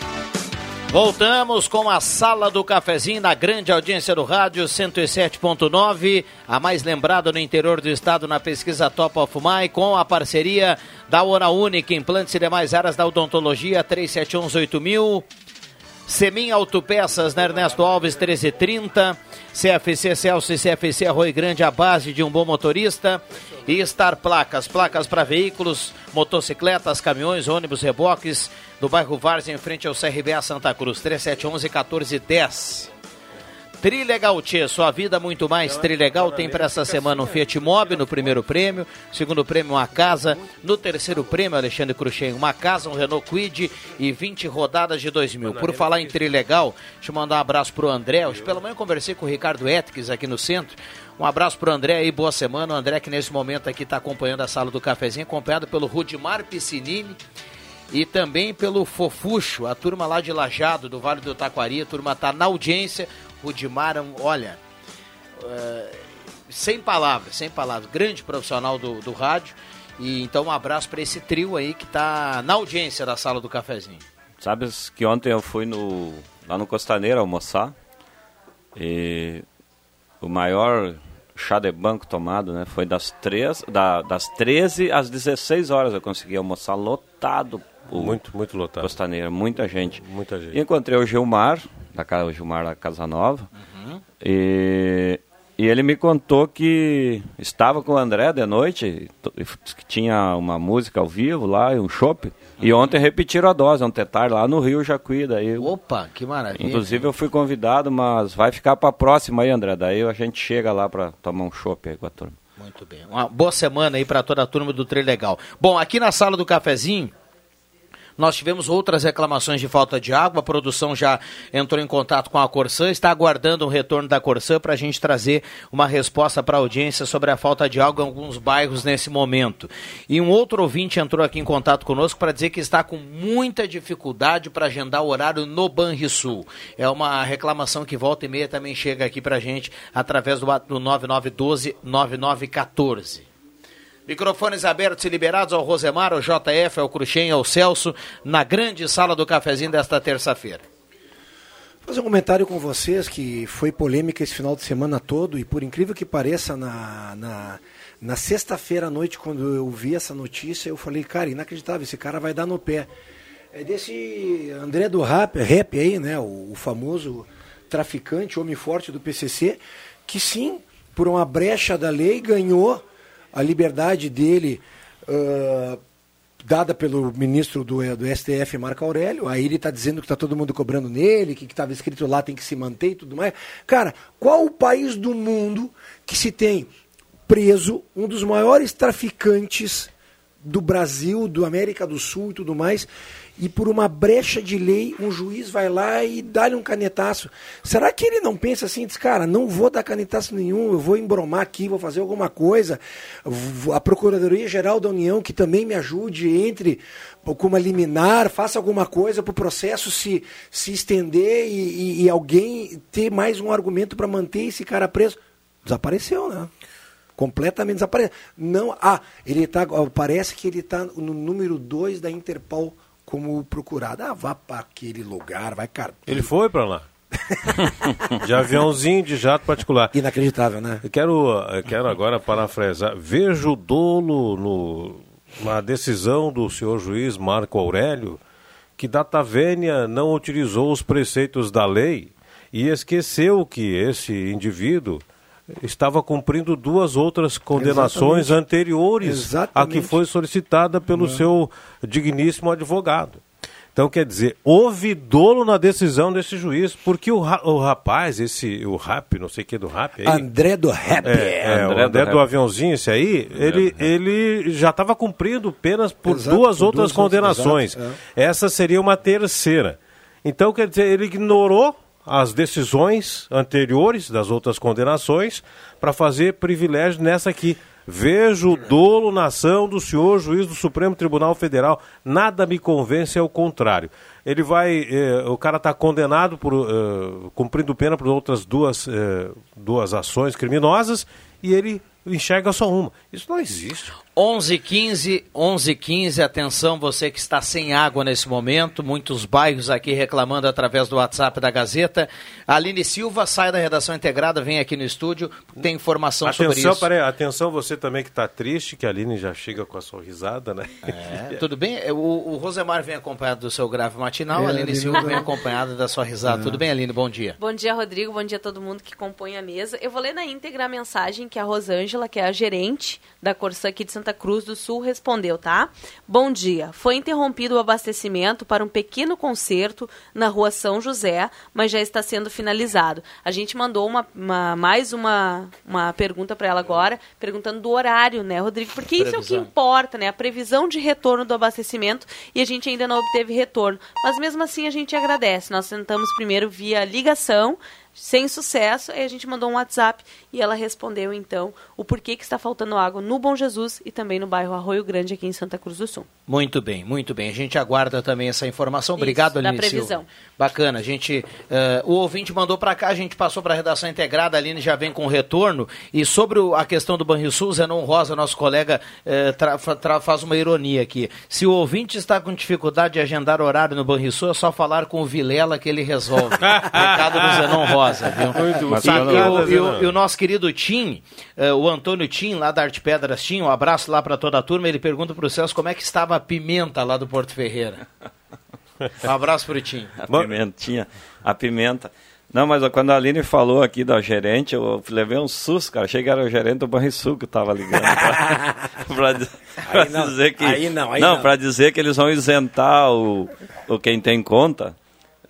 S1: Voltamos com a Sala do Cafezinho na grande audiência do rádio 107.9, a mais lembrada no interior do estado na pesquisa Top of Mind, com a parceria da Hora Única, implantes e demais áreas da odontologia 37118000. Semin Autopeças, Ernesto Alves 1330, CFC Celso e CFC Arroio Grande, a base de um bom motorista. E Star Placas, placas para veículos, motocicletas, caminhões, ônibus, reboques, do bairro Várzea, em frente ao CRBA Santa Cruz, 3711 1410. Trilegal Tchê, sua vida muito mais Trilegal tem para essa semana um Fiat Mobi no primeiro prêmio, segundo prêmio uma casa, no terceiro prêmio Alexandre Cruxem, uma casa, um Renault Quid e 20 rodadas de 2 mil. Por falar em Trilegal, deixa eu mandar um abraço pro André, hoje pela manhã conversei com o Ricardo Etques aqui no centro, um abraço pro André aí, boa semana, o André que nesse momento aqui está acompanhando a sala do cafezinho, acompanhado pelo Rudimar Piscinini, e também pelo Fofuxo, a turma lá de Lajado, do Vale do Taquari, a turma tá na audiência. Rudimar, olha, uh, sem palavras, sem palavras, grande profissional do, do rádio. E então um abraço para esse trio aí que tá na audiência da sala do cafezinho.
S6: Sabes que ontem eu fui no, lá no Costaneiro almoçar e o maior chá de banco tomado, né? Foi das, três, da, das 13 às 16 horas eu consegui almoçar lotado.
S4: Muito, muito lotado.
S6: Costaneira, muita gente.
S4: Muita gente.
S6: Encontrei o Gilmar, da casa, o Gilmar da Casa Nova. Uhum. E, e ele me contou que estava com o André de noite, que tinha uma música ao vivo lá, um shopping. E ontem repetiram a dose, ontem tarde, lá no Rio Jacuí. Daí,
S1: Opa, que maravilha.
S6: Inclusive eu fui convidado, mas vai ficar para a próxima aí, André. Daí a gente chega lá para tomar um chopp aí com a turma.
S1: Muito bem. Uma boa semana aí para toda a turma do Trem Legal. Bom, aqui na sala do cafezinho, nós tivemos outras reclamações de falta de água, a produção já entrou em contato com a Corsã, está aguardando o retorno da Corsã para a gente trazer uma resposta para a audiência sobre a falta de água em alguns bairros nesse momento. E um outro ouvinte entrou aqui em contato conosco para dizer que está com muita dificuldade para agendar o horário no Banrisul. É uma reclamação que volta e meia também chega aqui para a gente através do, do 9912 9914. Microfones abertos e liberados ao Rosemar, ao JF, ao Cruxem, ao Celso, na grande sala do cafezinho desta terça-feira.
S3: Fazer um comentário com vocês que foi polêmica esse final de semana todo e por incrível que pareça, na, na, na sexta-feira à noite, quando eu vi essa notícia, eu falei, cara, inacreditável, esse cara vai dar no pé. É desse André do Rap, rap aí, né, o, o famoso traficante, homem forte do PCC, que sim, por uma brecha da lei, ganhou a liberdade dele uh, dada pelo ministro do, do STF, Marco Aurélio. Aí ele está dizendo que está todo mundo cobrando nele, que estava escrito lá tem que se manter e tudo mais. Cara, qual o país do mundo que se tem preso um dos maiores traficantes do Brasil, do América do Sul e tudo mais, e por uma brecha de lei, um juiz vai lá e dá-lhe um canetaço. Será que ele não pensa assim, diz, cara, não vou dar canetaço nenhum, eu vou embromar aqui, vou fazer alguma coisa, a Procuradoria-Geral da União que também me ajude, entre com uma liminar, faça alguma coisa para o processo se, se estender e, e, e alguém ter mais um argumento para manter esse cara preso. Desapareceu, né? completamente desapareceu. Não, ah, ele tá, parece que ele está no número 2 da Interpol como procurado. Ah, vá para aquele lugar, vai cara.
S4: Ele foi para lá. de aviãozinho de jato particular.
S3: Inacreditável, né?
S4: Eu quero, eu quero agora parafrasar. Vejo dolo no, na decisão do senhor juiz Marco Aurélio que Datavênia não utilizou os preceitos da lei e esqueceu que esse indivíduo estava cumprindo duas outras condenações Exatamente. anteriores Exatamente. a que foi solicitada pelo seu digníssimo advogado. Então, quer dizer, houve dolo na decisão desse juiz, porque o, ra o rapaz, esse, o rap, não sei o que do rap aí.
S3: André do rap.
S4: É, é André, o André do, do aviãozinho, esse aí, ele, ele já estava cumprindo penas por Exato, duas por outras duas condenações. Outras, é. Essa seria uma terceira. Então, quer dizer, ele ignorou as decisões anteriores das outras condenações para fazer privilégio nessa aqui. Vejo o dolo na ação do senhor juiz do Supremo Tribunal Federal. Nada me convence ao contrário. Ele vai. Eh, o cara está condenado por eh, cumprindo pena por outras duas, eh, duas ações criminosas e ele enxerga só uma. Isso não existe.
S1: 11:15, 11:15. Atenção, você que está sem água nesse momento. Muitos bairros aqui reclamando através do WhatsApp da Gazeta. Aline Silva sai da redação integrada, vem aqui no estúdio, tem informação
S4: atenção,
S1: sobre isso.
S4: Peraí, atenção, você também que está triste, que a Aline já chega com a sorrisada, né?
S1: É, tudo bem? O, o, Rosemar vem acompanhado do seu grave matinal, é, a Aline Silva vem acompanhada da sua risada. É. Tudo bem, Aline? Bom dia.
S23: Bom dia, Rodrigo. Bom dia a todo mundo que compõe a mesa. Eu vou ler na íntegra a mensagem que a Rosângela, que é a gerente da Corsã aqui de Santa Cruz do Sul respondeu, tá? Bom dia. Foi interrompido o abastecimento para um pequeno concerto na rua São José, mas já está sendo finalizado. A gente mandou uma, uma mais uma, uma pergunta para ela agora, perguntando do horário, né, Rodrigo? Porque isso é o que importa, né? A previsão de retorno do abastecimento e a gente ainda não obteve retorno. Mas mesmo assim a gente agradece. Nós tentamos primeiro via ligação sem sucesso, aí a gente mandou um WhatsApp e ela respondeu então o porquê que está faltando água no Bom Jesus e também no bairro Arroio Grande aqui em Santa Cruz do Sul.
S1: Muito bem, muito bem. A gente aguarda também essa informação. Obrigado, Aline previsão. Silva. Bacana. A gente, uh, o ouvinte mandou para cá, a gente passou para a redação integrada, a Aline já vem com retorno. E sobre o, a questão do Banrisul, Zenon Rosa, nosso colega, uh, tra, tra, faz uma ironia aqui. Se o ouvinte está com dificuldade de agendar horário no Banrisul, é só falar com o Vilela que ele resolve. Recado do Zenon Rosa, viu? Muito bom. E, e, o, e, o, nosso querido Tim, uh, o Antônio Tim, lá da Arte Pedras Tim, um abraço lá para toda a turma, ele pergunta para o Celso como é que estava a pimenta lá do Porto Ferreira. Um abraço pro Tim.
S6: A pimentinha, a pimenta. Não, mas quando a Aline falou aqui da gerente, eu levei um susto, cara. Achei que era o gerente do Banrisul que estava ligando. para dizer que. Aí não, aí não. Não, para dizer que eles vão isentar o, o quem tem conta,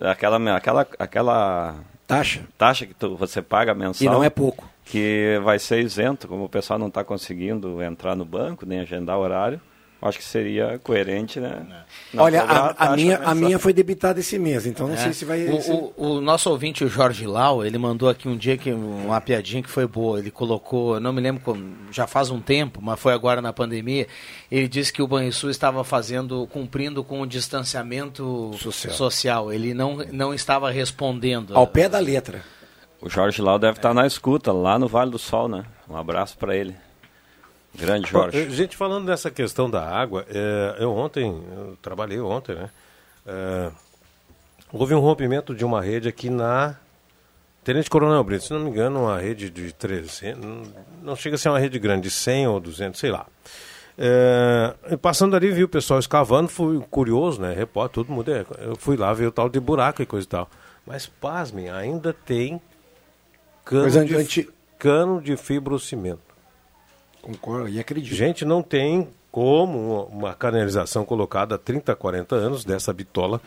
S6: aquela, aquela, aquela
S3: taxa.
S6: Taxa que tu, você paga mensal.
S3: E não é pouco.
S6: Que vai ser isento, como o pessoal não está conseguindo entrar no banco, nem agendar horário acho que seria coerente, né?
S3: Olha, a, a minha, a minha foi debitada esse mês, então não é. sei se vai...
S1: O, o, o, nosso ouvinte, o Jorge Lau, ele mandou aqui um dia que uma piadinha que foi boa, ele colocou, não me lembro, como, já faz um tempo, mas foi agora na pandemia, ele disse que o Banrisul estava fazendo, cumprindo com o distanciamento social, social. ele não, não estava respondendo.
S3: Ao pé da letra.
S6: O Jorge Lau deve estar na escuta, lá no Vale do Sol, né? Um abraço para ele. Grande Jorge.
S4: Eh, gente, falando dessa questão da água, é, eu ontem, eu trabalhei ontem, né? É, houve um rompimento de uma rede aqui na Tenente Coronel Brito, se não me engano, uma rede de 300, não chega a ser uma rede grande, de 100 ou 200, sei lá. É, passando ali, vi o pessoal escavando, fui curioso, né? Repórter, todo mundo. É, eu fui lá ver o tal de buraco e coisa e tal. Mas, pasmem, ainda tem cano, de, cano de fibrocimento.
S3: Concordo e acredito.
S4: Gente, não tem como uma canalização colocada há 30, 40 anos dessa bitola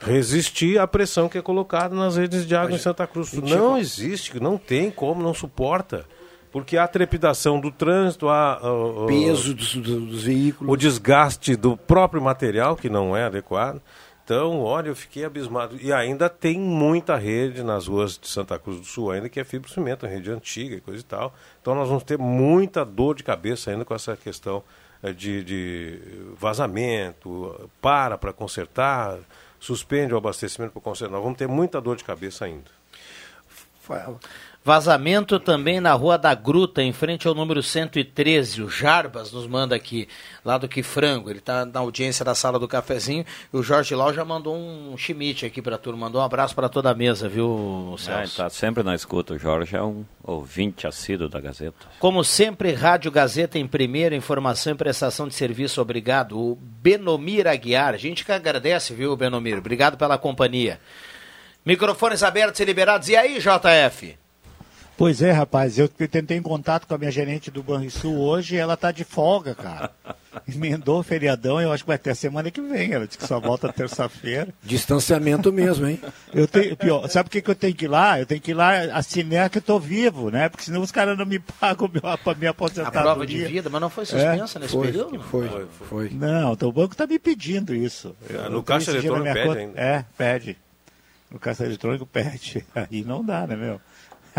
S4: resistir à pressão que é colocada nas redes de água em Santa Cruz. Não existe, não tem como, não suporta. Porque há trepidação do trânsito, há uh,
S3: peso dos, dos veículos,
S4: o desgaste do próprio material que não é adequado. Então, olha, eu fiquei abismado. E ainda tem muita rede nas ruas de Santa Cruz do Sul, ainda que é fibro cimento, rede antiga e coisa e tal. Então, nós vamos ter muita dor de cabeça ainda com essa questão eh, de, de vazamento, para para consertar, suspende o abastecimento para consertar. Nós vamos ter muita dor de cabeça ainda.
S1: Vazamento também na Rua da Gruta, em frente ao número 113. O Jarbas nos manda aqui, lá do Que Frango. Ele está na audiência da sala do cafezinho. E o Jorge Lau já mandou um chimite aqui para a turma. Mandou um abraço para toda a mesa, viu,
S6: Celso? É, está sempre na escuta. O Jorge é um ouvinte assíduo da Gazeta.
S1: Como sempre, Rádio Gazeta em primeira, informação e prestação de serviço. Obrigado. O Benomir Aguiar. A gente que agradece, viu, Benomir? Obrigado pela companhia. Microfones abertos e liberados. E aí, JF?
S5: Pois é, rapaz, eu tentei em contato com a minha gerente do Banrisul hoje e ela tá de folga, cara. Emendou o feriadão, eu acho que vai ter a semana que vem. Ela disse que só volta terça-feira.
S3: Distanciamento mesmo, hein?
S5: Eu tenho, pior, sabe o que, que eu tenho que ir lá? Eu tenho que ir lá assinar que eu tô vivo, né? Porque senão os caras não me pagam a minha aposentadoria.
S1: A prova de vida, mas não foi suspensa é? nesse
S3: foi,
S1: período?
S3: Foi, foi, foi.
S5: Não, então o banco tá me pedindo isso.
S4: Eu, no caixa eletrônico pede conta, ainda.
S5: É, pede. No caixa eletrônico pede. Aí não dá, né, meu?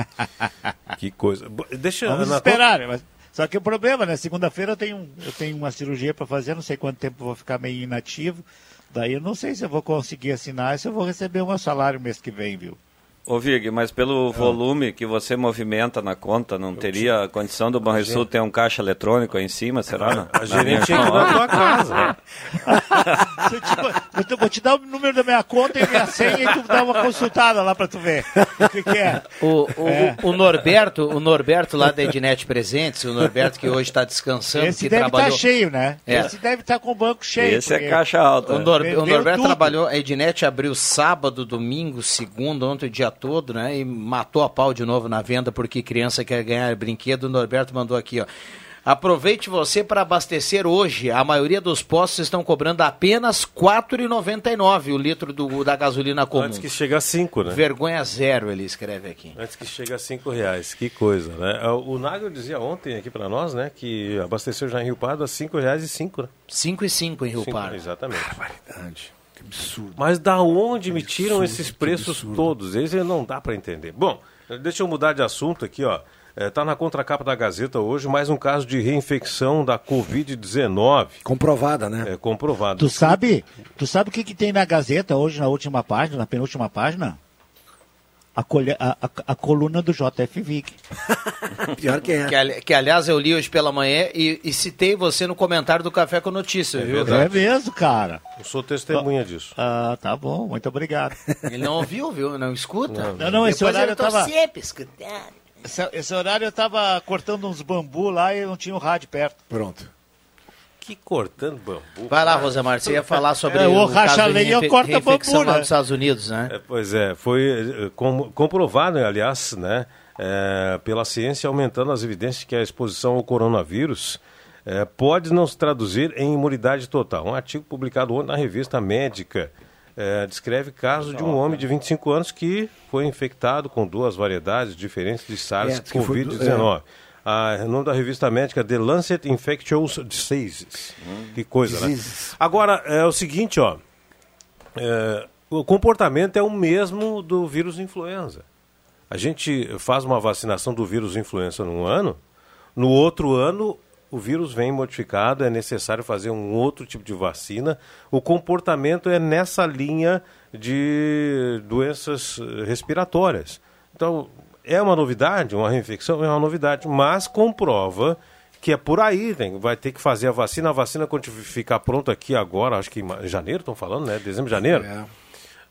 S4: que coisa. Deixa
S5: Vamos esperar, mas só que o problema, né? Segunda-feira eu tenho, eu tenho uma cirurgia para fazer, não sei quanto tempo vou ficar meio inativo. Daí eu não sei se eu vou conseguir assinar, se eu vou receber o meu salário mês que vem, viu?
S6: Ô Vig, mas pelo ah. volume que você movimenta na conta, não teria condição do Banrisul ter um caixa eletrônico aí em cima, será? Não?
S4: A gerente tinha que ir na tua casa.
S5: eu vou te dar o número da minha conta e minha senha e tu dá uma consultada lá pra tu ver o que, que é.
S1: O, o, é. o, Norberto, o Norberto lá da Ednet Presentes, o Norberto que hoje está descansando,
S5: Esse
S1: que
S5: deve
S1: trabalhou...
S5: estar tá cheio, né? É. Esse deve estar tá com o banco cheio.
S6: Esse é caixa alta.
S1: O, Nor, o Norberto tudo. trabalhou, a Ednet abriu sábado, domingo, segundo, ontem dia todo, né? E matou a pau de novo na venda porque criança quer ganhar brinquedo. O Norberto mandou aqui, ó. Aproveite você para abastecer hoje. A maioria dos postos estão cobrando apenas R$ 4,99 o litro do, da gasolina comum.
S4: Antes que chegue a 5, né?
S1: Vergonha zero, ele escreve aqui.
S4: Antes que chegue a 5 reais. Que coisa, né? O Nagel dizia ontem aqui para nós, né, que abasteceu já em Rio Pardo a R$ reais e 5, né?
S1: 5 e 5 em Rio Pardo.
S4: Exatamente.
S3: Barbaridade absurdo.
S4: Mas da onde me tiram esses preços todos? Esse não dá para entender. Bom, deixa eu mudar de assunto aqui, ó. Está é, tá na contracapa da Gazeta hoje mais um caso de reinfecção da Covid-19.
S3: Comprovada, né?
S4: É, comprovada.
S5: Tu sabe, tu sabe o que, que tem na Gazeta hoje, na última página, na penúltima página? A, a, a, a, coluna do JF Vic.
S1: Pior que é. Que, que, aliás eu li hoje pela manhã e, e, citei você no comentário do Café com Notícia,
S5: é
S1: viu?
S5: É mesmo, cara.
S4: Eu sou testemunha disso.
S5: Ah, tá bom, muito obrigado.
S1: Ele não ouviu, viu? Não escuta?
S5: Não, não, não esse horário eu tava...
S1: sempre escutando.
S5: Esse, esse, horário eu tava cortando uns bambu lá e não tinha um rádio perto.
S3: Pronto
S4: que cortando bambu.
S1: Vai lá, Rosemar, você ia falar sobre
S5: é, o, o racha lenha corta bambu,
S1: né? nos Estados Unidos, né?
S4: É, pois é, foi eh, com, comprovado, aliás, né, é, pela ciência, aumentando as evidências que a exposição ao coronavírus é, pode não se traduzir em imunidade total. Um artigo publicado ontem na revista Médica é, descreve caso de um homem de 25 anos que foi infectado com duas variedades diferentes de SARS-CoV-19 a, o nome da revista médica The Lancet Infectious Diseases. Hum. Que coisa, né? Agora, é o seguinte, ó. É, o comportamento é o mesmo do vírus influenza. A gente faz uma vacinação do vírus influenza num ano, no outro ano o vírus vem modificado, é necessário fazer um outro tipo de vacina. O comportamento é nessa linha de doenças respiratórias. Então, é uma novidade, uma reinfecção é uma novidade, mas comprova que é por aí, né? vai ter que fazer a vacina, a vacina quando ficar pronta aqui agora, acho que em janeiro estão falando, né? Dezembro, janeiro, é.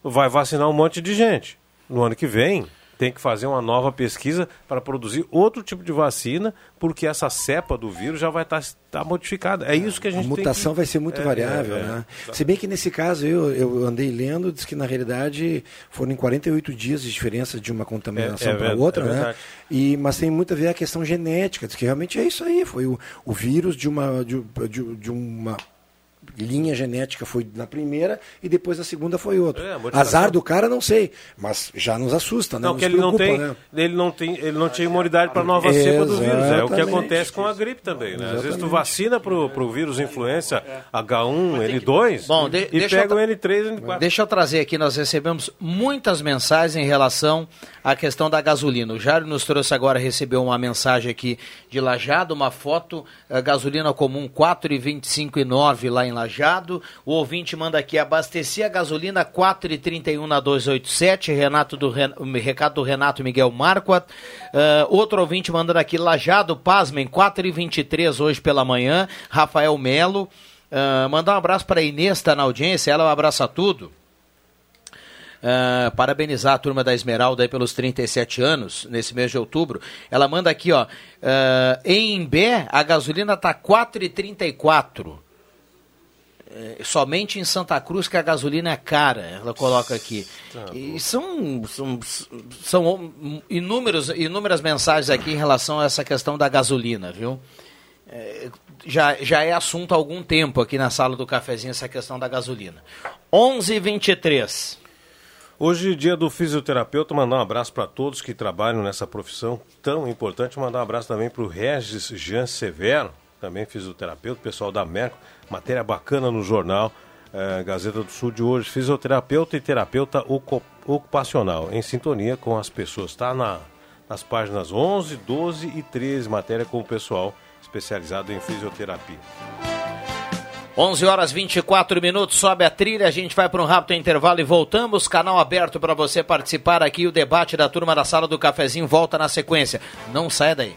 S4: vai vacinar um monte de gente. No ano que vem, tem que fazer uma nova pesquisa para produzir outro tipo de vacina, porque essa cepa do vírus já vai estar tá, tá modificada. É isso que a gente
S3: A mutação
S4: que...
S3: vai ser muito
S4: é,
S3: variável,
S4: é,
S3: né? Se bem que nesse caso eu, eu andei lendo, diz que na realidade foram em 48 dias de diferença de uma contaminação
S4: É, é
S3: para outra,
S4: é
S3: né? E, mas tem muito a ver a questão genética, diz que realmente é isso aí, foi o, o vírus de uma, de, de- de uma linha genética foi na primeira e depois a segunda foi outra.
S4: É.
S3: Azar do cara, não sei, mas já nos assusta, né?
S4: Não,
S3: Nos
S4: que ele não,
S3: preocupa,
S4: tem,
S3: né?
S4: ele, não tem, ele não tinha imunidade para a nova cepa do vírus. É o que acontece com a gripe também. Né? Às vezes tu vacina para o vírus influenza H1, N2
S1: Bom, de-
S4: e
S1: deixa eu
S4: pega o
S1: tra-
S4: N3 N4.
S1: Deixa eu trazer aqui, nós recebemos muitas mensagens em relação à questão da gasolina. O Jário nos trouxe agora, recebeu uma mensagem aqui de Lajado, uma foto, eh, gasolina comum 4,25,9 lá em Lajado. O ouvinte manda aqui, abasteci a gasolina 4,31 na 287, Renato do, Ren- recado do Renato Miguel Marquardt. Eh, outro ouvinte mandando aqui, Lajado, pasmem, 4,23 hoje pela manhã, Rafael Melo. Ah, mandar um abraço para Inês, está na audiência, ela abraça tudo. Ah, parabenizar a turma da Esmeralda aí pelos 37 anos, nesse mês de outubro. Ela manda aqui, ó. ah, em Imbé, a gasolina tá 4,34. É, somente em Santa Cruz que a gasolina é cara, ela coloca aqui. E são, são, são inúmeros, inúmeras mensagens aqui em relação a essa questão da gasolina, viu? É, já, já é assunto há algum tempo aqui na sala do cafezinho essa questão da gasolina. 11:23.
S4: Hoje, dia do fisioterapeuta, mandar um abraço para todos que trabalham nessa profissão tão importante. Mandar um abraço também para o Regis Jean Severo, também fisioterapeuta, pessoal da Merco. Matéria bacana no jornal eh, Gazeta do Sul de hoje. Fisioterapeuta e terapeuta ocu- ocupacional, em sintonia com as pessoas. Está na, nas páginas 11, 12 e 13, matéria com o pessoal especializado em fisioterapia.
S1: 11 horas 24 minutos, sobe a trilha, a gente vai para um rápido intervalo e voltamos. Canal aberto para você participar aqui. O debate da turma da sala do cafezinho volta na sequência. Não saia daí.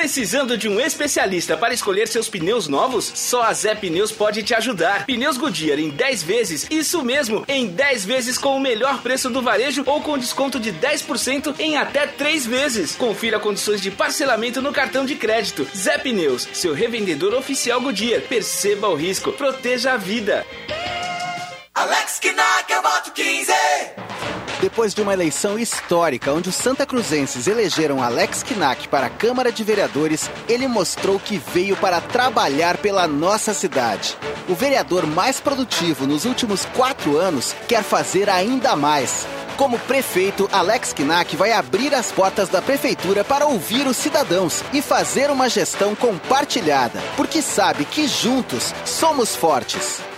S18: Precisando de um especialista para escolher seus pneus novos? Só a Zé Pneus pode te ajudar. Pneus Goodyear em 10 vezes, isso mesmo, em 10 vezes com o melhor preço do varejo ou com desconto de 10% em até 3 vezes. Confira condições de parcelamento no cartão de crédito. Zé Pneus, seu revendedor oficial Goodyear. Perceba o risco, proteja a vida.
S24: Alex Kinak, eu voto 15.
S25: Depois de uma eleição histórica onde os Santa Cruzenses elegeram Alex Kinak para a Câmara de Vereadores, ele mostrou que veio para trabalhar pela nossa cidade. O vereador mais produtivo nos últimos quatro anos quer fazer ainda mais. Como prefeito, Alex Kinak vai abrir as portas da prefeitura para ouvir os cidadãos e fazer uma gestão compartilhada, porque sabe que juntos somos fortes.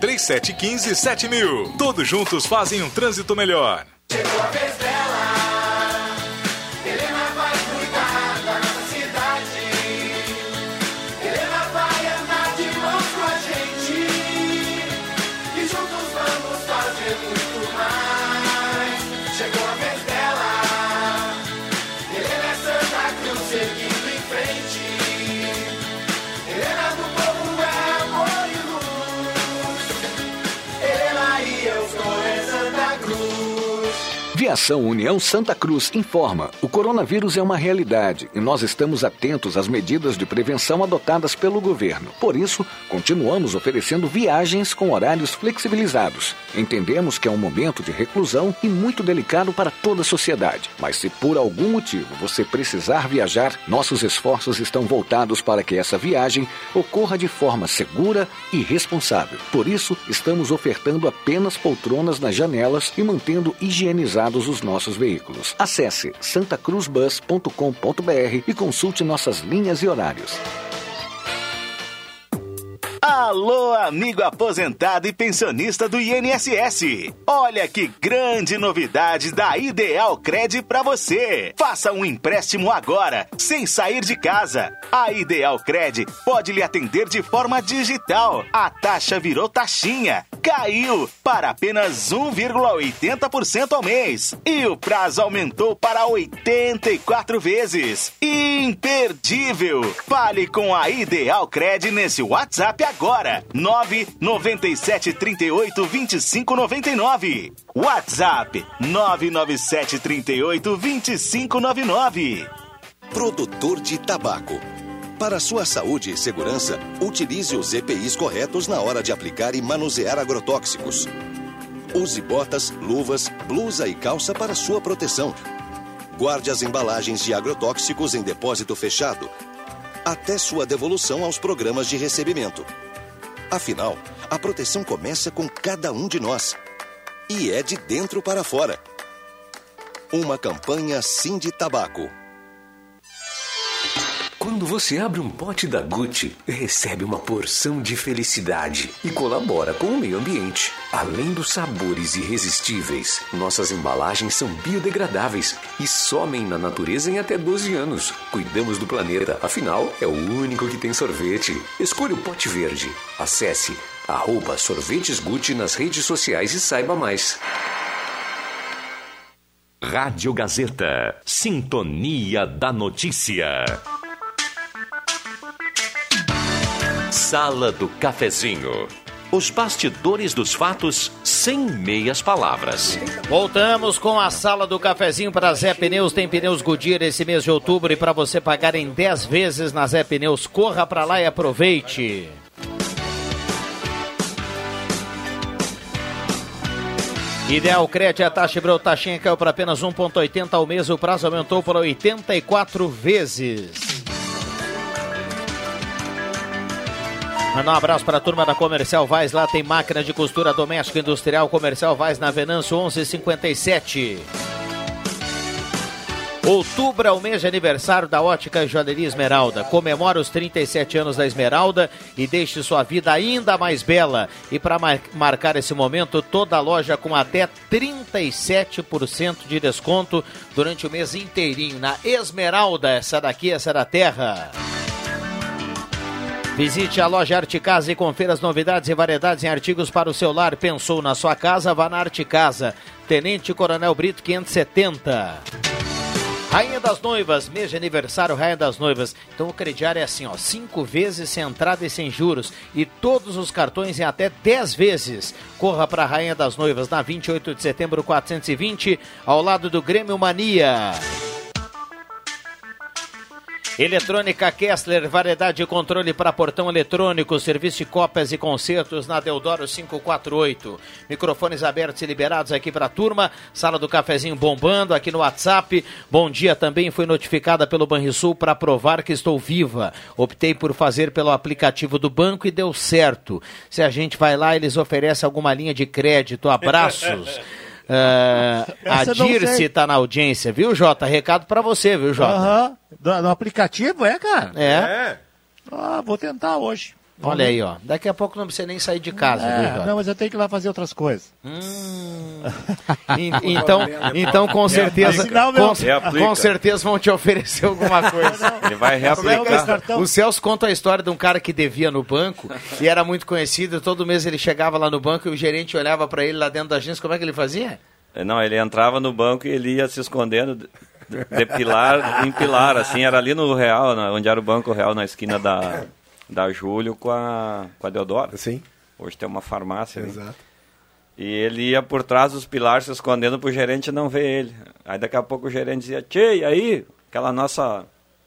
S8: 3715 7000. Todos juntos fazem um trânsito melhor.
S24: Chegou a vez dela. Da nossa cidade. Andar de mãos com a gente. E juntos vamos
S26: Associação União Santa Cruz informa: o coronavírus é uma realidade e nós estamos atentos às medidas de prevenção adotadas pelo governo. Por isso, continuamos oferecendo viagens com horários flexibilizados. Entendemos que é um momento de reclusão e muito delicado para toda a sociedade. Mas se por algum motivo você precisar viajar, nossos esforços estão voltados para que essa viagem ocorra de forma segura e responsável. Por isso, estamos ofertando apenas poltronas nas janelas e mantendo higienizados os nossos veículos. Acesse santacruzbus.com.br e consulte nossas linhas e horários.
S21: Alô, amigo aposentado e pensionista do INSS. Olha que grande novidade da Ideal Cred para você. Faça um empréstimo agora, sem sair de casa. A Ideal Cred pode lhe atender de forma digital. A taxa virou taxinha. Caiu para apenas 1,80% ao mês. E o prazo aumentou para 84 vezes. Imperdível. Fale com a Ideal Cred nesse WhatsApp agora. 997 38 25 99. WhatsApp 997 38 25 99.
S27: Produtor de tabaco. Para sua saúde e segurança, utilize os EPIs corretos na hora de aplicar e manusear agrotóxicos. Use botas, luvas, blusa e calça para sua proteção. Guarde as embalagens de agrotóxicos em depósito fechado, até sua devolução aos programas de recebimento. Afinal, a proteção começa com cada um de nós. E é de dentro para fora. Uma campanha Sim de Tabaco.
S28: Quando você abre um pote da Gucci, recebe uma porção de felicidade e colabora com o meio ambiente. Além dos sabores irresistíveis, nossas embalagens são biodegradáveis e somem na natureza em até 12 anos. Cuidamos do planeta, afinal, é o único que tem sorvete. Escolha o pote verde. Acesse arroba sorvetes Gucci nas redes sociais e saiba mais.
S17: Rádio Gazeta. Sintonia da Notícia. Sala do Cafezinho. Os bastidores dos fatos sem meias palavras.
S1: Voltamos com a sala do cafezinho para Zé Pneus. Tem pneus Goodyear esse mês de outubro e para você pagar em 10 vezes na Zé Pneus. Corra para lá e aproveite. Ideal Crédito, a taxa Breu taxinha caiu para apenas 1,80 ao mês. O prazo aumentou para 84 vezes. Mandar um abraço para a turma da Comercial Vaz. Lá tem máquina de costura doméstica industrial Comercial Vaz na Venâncio 1157. Outubro é o mês de aniversário da Ótica Joalheria Esmeralda. Comemora os 37 anos da Esmeralda e deixe sua vida ainda mais bela. E para mar marcar esse momento, toda a loja com até 37% de desconto durante o mês inteirinho. Na Esmeralda, essa daqui, essa é da terra. Visite a loja Arte Casa e confira as novidades e variedades em artigos para o seu lar. Pensou na sua casa? Vá na Arte Casa. Tenente Coronel Brito 570. Rainha das Noivas, mês de aniversário Rainha das Noivas. Então o crediário é assim, ó, cinco vezes sem entrada e sem juros e todos os cartões em até 10 vezes. Corra para Rainha das Noivas na 28 de setembro 420, ao lado do Grêmio Mania. Eletrônica Kessler, variedade de controle para portão eletrônico, serviço de cópias e concertos na Deodoro 548. Microfones abertos e liberados aqui para a turma. Sala do cafezinho bombando aqui no WhatsApp. Bom dia também fui notificada pelo Banrisul para provar que estou viva. Optei por fazer pelo aplicativo do banco e deu certo. Se a gente vai lá, eles oferecem alguma linha de crédito. Abraços. Uh, a Dirce está na audiência, viu, Jota? Recado para você, viu, Jota?
S5: Aham. No, no aplicativo, é, cara?
S1: É.
S5: Ah, vou tentar hoje.
S1: Olha aí, ó. Daqui a pouco não precisa nem sair de casa,
S5: É,
S1: viu,
S5: não, mas eu tenho que ir lá fazer outras coisas.
S1: En- Então, então com certeza, com, com certeza vão te oferecer alguma coisa.
S6: Ele vai reaplicar.
S1: O Celso conta a história de um cara que devia no banco e era muito conhecido. Todo mês ele chegava lá no banco e o gerente olhava para ele lá dentro da agência. Como é que ele fazia?
S6: Não, ele entrava no banco e ele ia se escondendo de- pilar em pilar, assim, era ali no Real, onde era o Banco Real, na esquina da, da Júlio com a, com a Deodoro.
S3: Sim.
S6: Hoje tem uma farmácia. ali.
S3: Exato.
S6: E ele ia por trás dos pilares se escondendo pro gerente não ver ele. Aí daqui a pouco o gerente dizia, Tchê, e aí? Aquela nossa,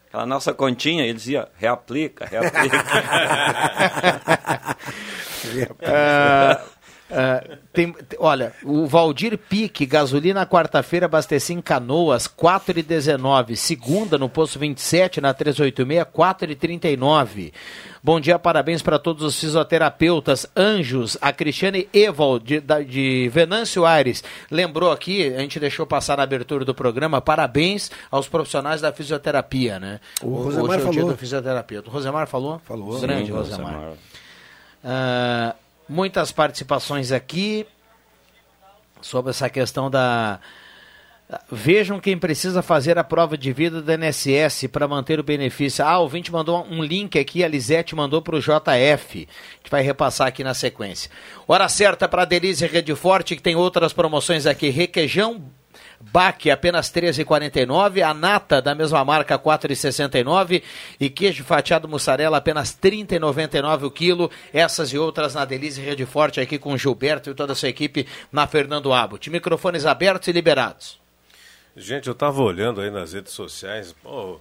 S6: aquela nossa continha. Ele dizia, reaplica, reaplica.
S1: Ah, ah, tem, olha, o Valdir Pique, gasolina quarta-feira, abasteci em Canoas, 4,19. Segunda, no posto 27, na 386, 4,39. Bom dia, parabéns para todos os fisioterapeutas, anjos, a Cristiane Evald, de, da- de Venâncio Aires. Lembrou aqui, a gente deixou passar na abertura do programa, parabéns aos profissionais da fisioterapia, né?
S3: O Rosemar
S1: Hoje é o dia
S3: falou.
S1: do fisioterapeuta. O Rosemar falou?
S3: Falou.
S1: Grande
S6: Sim,
S1: Rosemar.
S6: Rosemar.
S1: Ah, muitas participações aqui sobre essa questão da. Vejam quem precisa fazer a prova de vida do INSS para manter o benefício. Ah, o ouvinte mandou um link aqui, a Lisete mandou para o JF. A gente vai repassar aqui na sequência. Hora certa para a Delize Rede Forte, que tem outras promoções aqui. Requeijão Baque apenas 13,49, a nata da mesma marca 4,69 e queijo fatiado mussarela apenas 30,99 o quilo. Essas e outras na Delize Rede Forte aqui com Gilberto e toda a sua equipe na Fernando Abbott. Microfones abertos e liberados.
S4: Gente, eu tava olhando aí nas redes sociais, pô,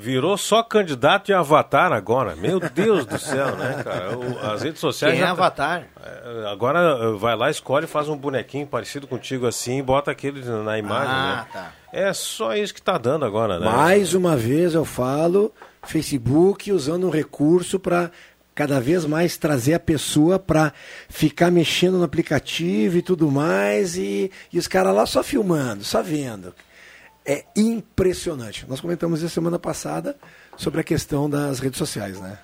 S4: virou só candidato e avatar agora. Meu Deus do céu, né, cara? O- as redes sociais.
S1: Quem é
S4: já tá-
S1: avatar?
S4: É, Agora eh, vai lá, escolhe, faz um bonequinho parecido contigo assim e bota aquele na imagem,
S1: Ah,
S4: né?
S1: tá.
S4: É só isso que tá dando agora, né?
S3: Mais uma vez eu falo, Facebook usando um recurso para cada vez mais trazer a pessoa para ficar mexendo no aplicativo e tudo mais, e, e os caras lá só filmando, só vendo. É impressionante. Nós comentamos isso semana passada sobre a questão das redes sociais, né?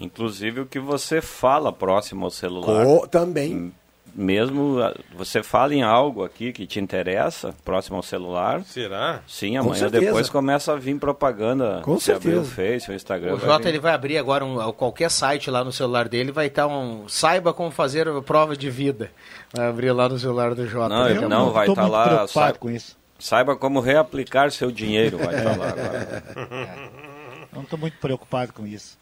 S6: Inclusive o que você fala próximo ao celular.
S3: Co- também.
S6: Mesmo ah, você fala em algo aqui que te interessa, próximo ao celular.
S4: Será?
S6: Sim,
S1: Com
S6: amanhã
S1: certeza.
S6: depois começa a vir propaganda.
S1: Com
S6: Se abrir o
S1: certeza.
S6: Face, o Instagram.
S1: O Jota ele vai abrir agora um, qualquer site lá no celular dele, vai estar um. Saiba como fazer a prova de vida. Vai abrir lá no celular do Jota.
S6: Não, ele não, vai estar lá.
S5: preocupado
S6: Saiba,
S5: com isso.
S6: Saiba como reaplicar seu dinheiro, vai estar lá agora.
S5: Não estou muito preocupado com isso.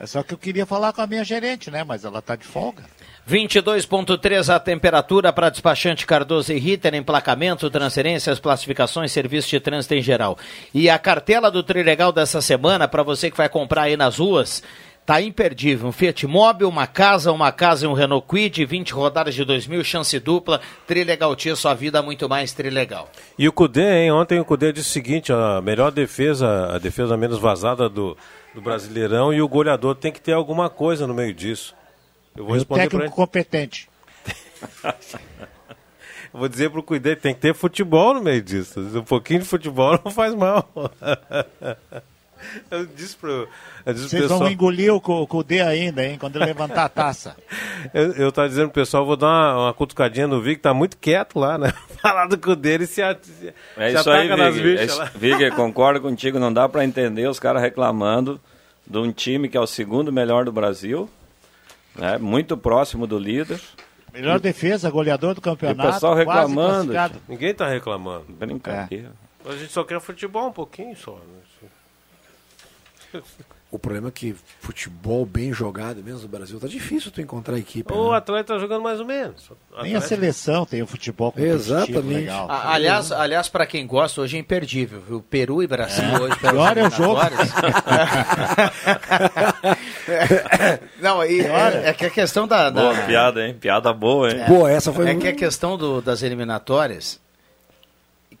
S5: É só que eu queria falar com a minha gerente, né? Mas ela está de folga.
S1: 22.3 a temperatura para despachante Cardoso e Ritter, emplacamento, transferências, classificações, serviço de trânsito em geral. E a cartela do Trilegal dessa semana, para você que vai comprar aí nas ruas, tá imperdível. Um Fiat Mobil, uma casa, uma casa e um Renault Quid, 20 rodadas de 2000, chance dupla, Trilegal Tia, sua vida muito mais Trilegal.
S4: E o Cudê, hein? Ontem o Cudê disse o seguinte: a melhor defesa, a defesa menos vazada do, do Brasileirão e o goleador tem que ter alguma coisa no meio disso. Eu vou
S5: E o
S4: responder para
S5: técnico
S4: ele.
S5: competente.
S4: Eu Vou dizer pro Cudê, tem que ter futebol no meio disso. Um pouquinho de futebol não faz mal. Eu disse pro, eu disse pro
S5: Vocês
S4: pessoal.
S5: vão engolir o cu- o Cudê ainda, hein? Quando ele levantar a taça.
S4: Eu, eu tava dizendo pro pessoal, vou dar uma, uma cutucadinha no Vic, tá muito quieto lá, né? Falar do cu dele se, a- se,
S6: É
S4: se
S6: isso aí,
S4: ataca nas
S6: Vig.
S4: bichas
S6: É isso-
S4: lá.
S6: Vig, eu concordo contigo. Não dá para entender os caras reclamando de um time que é o segundo melhor do Brasil, né? muito próximo do líder.
S5: Melhor defesa, goleador do campeonato.
S6: E o pessoal reclamando.
S4: Ninguém tá reclamando.
S6: Brincadeira.
S4: A gente só quer futebol um pouquinho só. né?
S3: O problema é que futebol bem jogado mesmo no Brasil tá difícil tu encontrar equipe.
S4: O
S3: né?
S4: Atleta tá jogando mais ou menos.
S5: Nem a seleção tem o futebol competitivo
S3: Exatamente.
S5: legal.
S1: A- aliás, aliás para quem gosta, hoje é imperdível, viu? Peru e Brasil hoje. pelas
S5: Pior é o jogo.
S1: Não, e, é, é que a questão da. da-
S6: Boa piada, hein? Piada boa, hein?
S1: É que a questão do- das eliminatórias.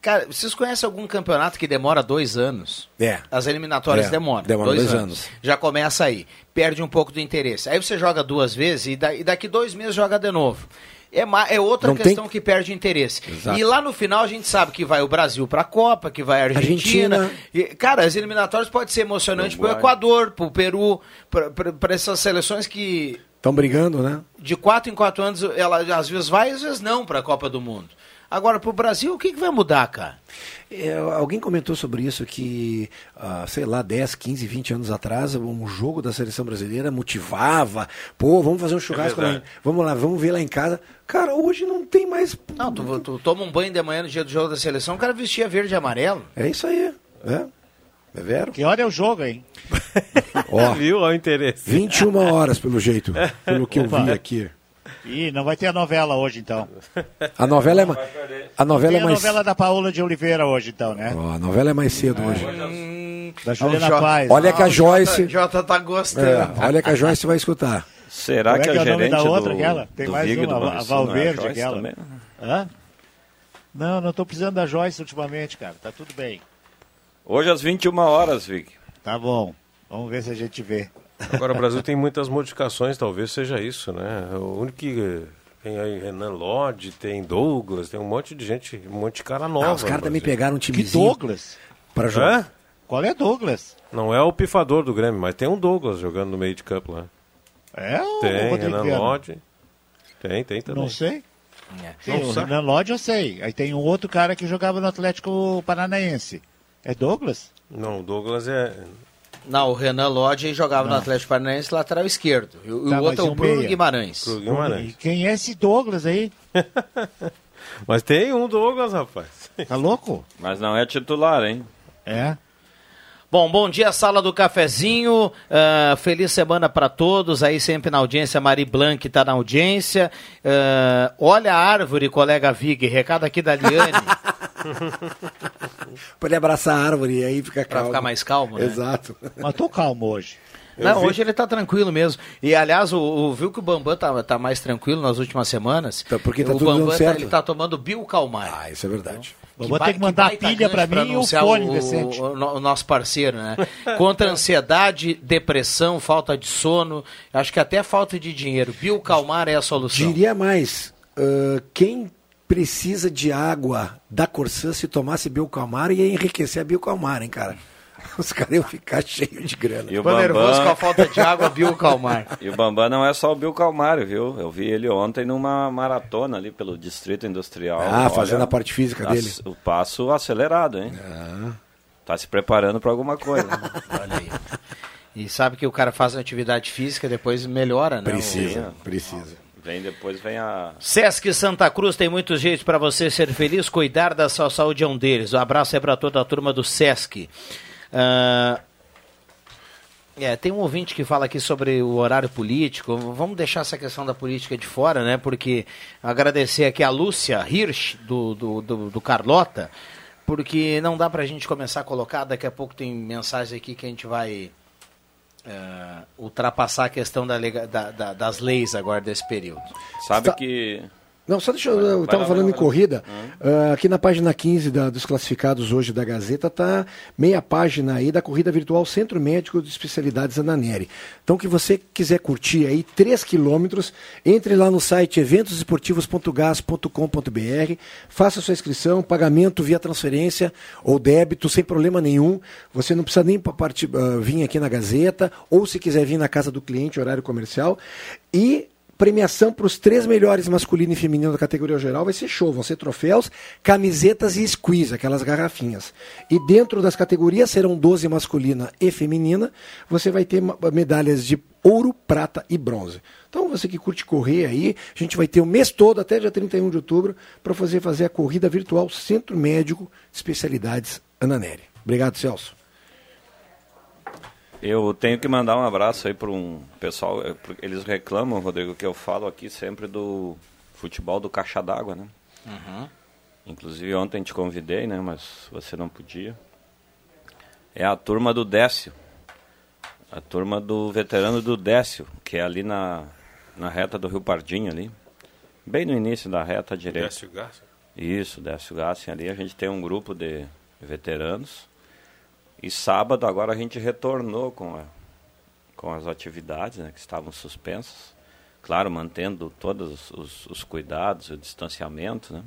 S1: Cara, vocês conhecem algum campeonato que demora dois anos?
S3: É.
S1: As eliminatórias
S3: É,
S1: demoram.
S3: demora
S1: dois,
S3: dois
S1: anos.
S3: anos.
S1: Já começa aí. Perde um pouco do interesse. Aí você joga duas vezes e, da- e daqui dois meses joga de novo. É, é outra
S3: Não tem-
S1: questão que perde interesse.
S3: Exato.
S1: E lá no final a gente sabe que vai o Brasil para a Copa, que vai a Argentina.
S3: Argentina.
S1: E, cara, as eliminatórias pode ser emocionante para o. Equador, para o Peru, para essas seleções que
S3: Estão brigando, né?
S1: de quatro em quatro anos, ela às vezes vai, às vezes não para a Copa do Mundo. Agora, para o Brasil, o que, que vai mudar, cara?
S3: É, alguém comentou sobre isso que, ah, sei lá, 10, 15, 20 anos atrás, um jogo da seleção brasileira motivava. Pô, vamos fazer um churrasco lá.
S1: verdade.
S3: Vamos lá, vamos ver lá em casa. Cara, hoje não tem mais.
S1: Não, tu, tu toma um banho de manhã no dia do jogo da seleção, o cara vestia verde e amarelo.
S3: É isso aí, né? É vero?
S5: Que hora é o jogo, hein?
S3: Ó,
S4: Viu? Olha o interesse.
S3: 21 horas, pelo jeito, pelo que eu vi aqui.
S5: Ih, não vai ter a novela hoje, então.
S3: A novela é, ma... a novela
S5: Tem
S3: é
S5: a
S3: mais...
S5: novela da Paola de Oliveira hoje, então, né?
S3: Ó, a novela é mais cedo hoje.
S5: Da Juliana
S1: Jo-
S5: Paz.
S3: Olha que a Joyce...
S1: Jota tá gostando.
S3: É, olha que a Joyce vai escutar.
S6: Será
S5: Como
S6: que
S5: é
S6: a
S5: que é o nome
S6: gerente
S5: da outra,
S6: do,
S5: aquela? Tem
S6: do
S5: mais
S6: Vig
S5: uma,
S6: do
S5: a Valverde,
S6: é a
S5: aquela.
S6: também?
S5: Hã? Não, não tô precisando da Joyce ultimamente, cara. Tá tudo bem.
S6: Hoje às 21 horas, Vig.
S5: Tá bom. Vamos ver se a gente vê.
S4: Agora o Brasil tem muitas modificações, talvez seja isso, né? O único que tem aí Renan Lodge, tem Douglas, tem um monte de gente, um monte de cara nova.
S3: Ah, os caras também pegaram um
S5: Que
S3: timezinho
S5: Douglas?
S3: pra jogar.
S4: Hã?
S5: Qual é Douglas?
S4: Não é o pifador do Grêmio, mas tem um Douglas jogando no meio de campo lá.
S5: É o
S4: Tem,
S5: Rodrigo
S4: Renan
S5: Viana?
S4: Lodge. Tem, tem também.
S5: Não sei. Sim,
S4: Não
S5: o
S4: sabe?
S5: Renan Lodge eu sei. Aí tem um outro cara que jogava no Atlético Paranaense. É Douglas?
S4: Não, o Douglas é.
S1: Não, o Renan Lodge jogava no Atlético Paranaense lateral esquerdo. E o,
S5: Tá,
S1: o outro é o Bruno
S5: meia?
S1: Guimarães.
S4: Bruno Guimarães.
S5: E quem é esse Douglas aí?
S4: Mas tem um Douglas, rapaz.
S5: Tá louco?
S6: Mas não é titular, hein?
S5: É.
S1: Bom, bom dia, sala do cafezinho. Ah, feliz semana para todos. Aí sempre na audiência, Mari Blanc está na audiência. Ah, olha a árvore, colega Vig. Recado aqui da Liane.
S3: Pode abraçar a árvore e aí fica
S1: Pra
S3: calmo.
S1: ficar mais calmo, né?
S3: Exato.
S5: Mas tô calmo hoje.
S1: Não,
S3: vi.
S1: hoje ele tá tranquilo mesmo. E aliás, o, o- viu que o Bambam tá, tá mais tranquilo nas últimas semanas?
S3: Tá, porque tá
S1: o
S3: tudo dando
S1: Bambam tá,
S3: certo.
S1: ele tá tomando Bill Calmar.
S3: Ah, isso é verdade.
S5: Vou ter que mandar a pilha pra mim e o fone decente.
S1: O, o nosso parceiro, né? Contra ansiedade, depressão, falta de sono, acho que até falta de dinheiro. Bill Calmar é a solução.
S3: Diria mais, ah, quem precisa de água da Corsã se tomasse Biocalmar ia enriquecer a Biocalmar, hein, cara? Os caras iam ficar cheios de grana.
S6: E o
S1: Tô nervoso
S6: Bambam-
S1: com a falta de água, Bill Calmar.
S6: E o Bambam não é só o Bill Calmário, viu? Eu vi ele ontem numa maratona ali pelo Distrito Industrial.
S3: Ah,
S6: Olha,
S3: fazendo a parte física dele.
S6: O passo acelerado, hein? Tá se preparando para alguma coisa.
S1: Olha aí. E sabe que o cara faz uma atividade física, depois melhora, né?
S3: Precisa,
S1: O-
S3: precisa.
S6: Vem depois, vem a...
S1: Sesc Santa Cruz tem muitos jeitos para você ser feliz, cuidar da sua saúde é um deles. Um abraço aí para toda a turma do Sesc. Ah, é, tem um ouvinte que fala aqui sobre o horário político. Vamos deixar essa questão da política de fora, né? Porque agradecer aqui a Lúcia Hirsch, do, do, do, do Carlota, porque não dá pra gente começar a colocar. Daqui a pouco tem mensagens aqui que a gente vai é, ultrapassar a questão da da- da- das leis agora desse período.
S6: Sabe
S3: Tá.
S6: que...
S3: Não, só deixa eu. Eu estava falando em corrida. ah, aqui na página 15 da- dos classificados hoje da Gazeta tá meia página aí da corrida virtual Centro Médico de Especialidades Ananeri. Então, que você quiser curtir aí 3 quilômetros, entre lá no site eventosesportivos.gas.com.br, faça sua inscrição, pagamento via transferência ou débito, sem problema nenhum. Você não precisa nem pa- parti- ah, vir aqui na Gazeta, ou se quiser vir na casa do cliente, horário comercial. E premiação para os três melhores masculino e feminino da categoria geral vai ser show. Vão ser troféus, camisetas e squeeze, aquelas garrafinhas. E dentro das categorias serão 12 masculina e feminina. Você vai ter medalhas de ouro, prata e bronze. Então você que curte correr aí, a gente vai ter o mês todo, até dia 31 de outubro, para fazer, fazer a corrida virtual Centro Médico de Especialidades Ananeri. Obrigado, Celso.
S6: Eu tenho que mandar um abraço aí para um pessoal. porque Eles reclamam, Rodrigo, que eu falo aqui sempre do futebol do caixa d'água, né? Inclusive ontem te convidei, né? Mas você não podia. É a turma do Décio. A turma do veterano do Décio, que é ali na, na reta do Rio Pardinho ali. Bem no início da reta direita.
S4: Décio Garça?
S6: Isso, Décio Gassi ali. A gente tem um grupo de veteranos. E sábado agora a gente retornou com, a- com as atividades né, que estavam suspensas. Claro, mantendo todos os, os cuidados, o distanciamento, né?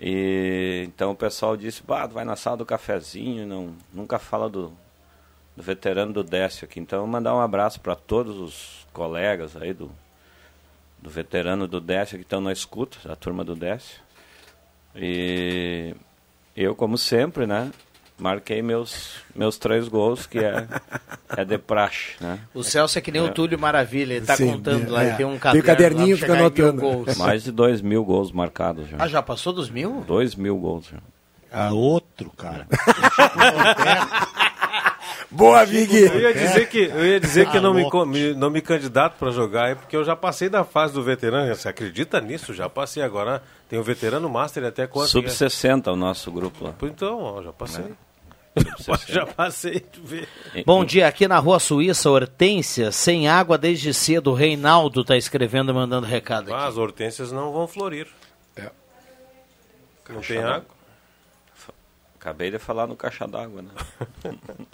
S6: E então o pessoal disse, bah, vai na sala do cafezinho, não, nunca fala do, do veterano do Décio aqui. Então mandar um abraço para todos os colegas aí do, do veterano do Décio que estão na escuta, a turma do Décio. E eu, como sempre, né? Marquei meus, meus três gols, que é, é de praxe, né?
S1: O Celso é que nem
S6: É.
S1: o Túlio Maravilha, ele tá
S3: Sim,
S1: contando lá,
S3: é.
S1: ele tem um
S3: Tem
S1: caderno,
S3: o caderninho,
S1: lá
S3: fica anotando.
S1: gols.
S6: Mais de dois mil gols marcados já.
S1: Ah, já passou dos mil?
S6: Dois mil gols já.
S5: Ah, outro, cara.
S3: Boa, Vig!
S4: Eu ia dizer que, eu ia dizer que eu não, me, me- não me candidato para jogar, é porque eu já passei da fase do veterano. Você acredita nisso? Já passei agora. Tem o veterano master até quanto?
S6: Sub-60 o nosso grupo lá.
S4: Então, ó, já passei.
S6: Sub-60.
S4: Já passei de ver.
S1: Bom dia, aqui na Rua Suíça, Hortência, sem água desde cedo. O Reinaldo tá escrevendo e mandando recado aqui.
S4: Ah, as hortênsias não vão florir. Não tem água?
S6: Acabei de falar no caixa d'água, né?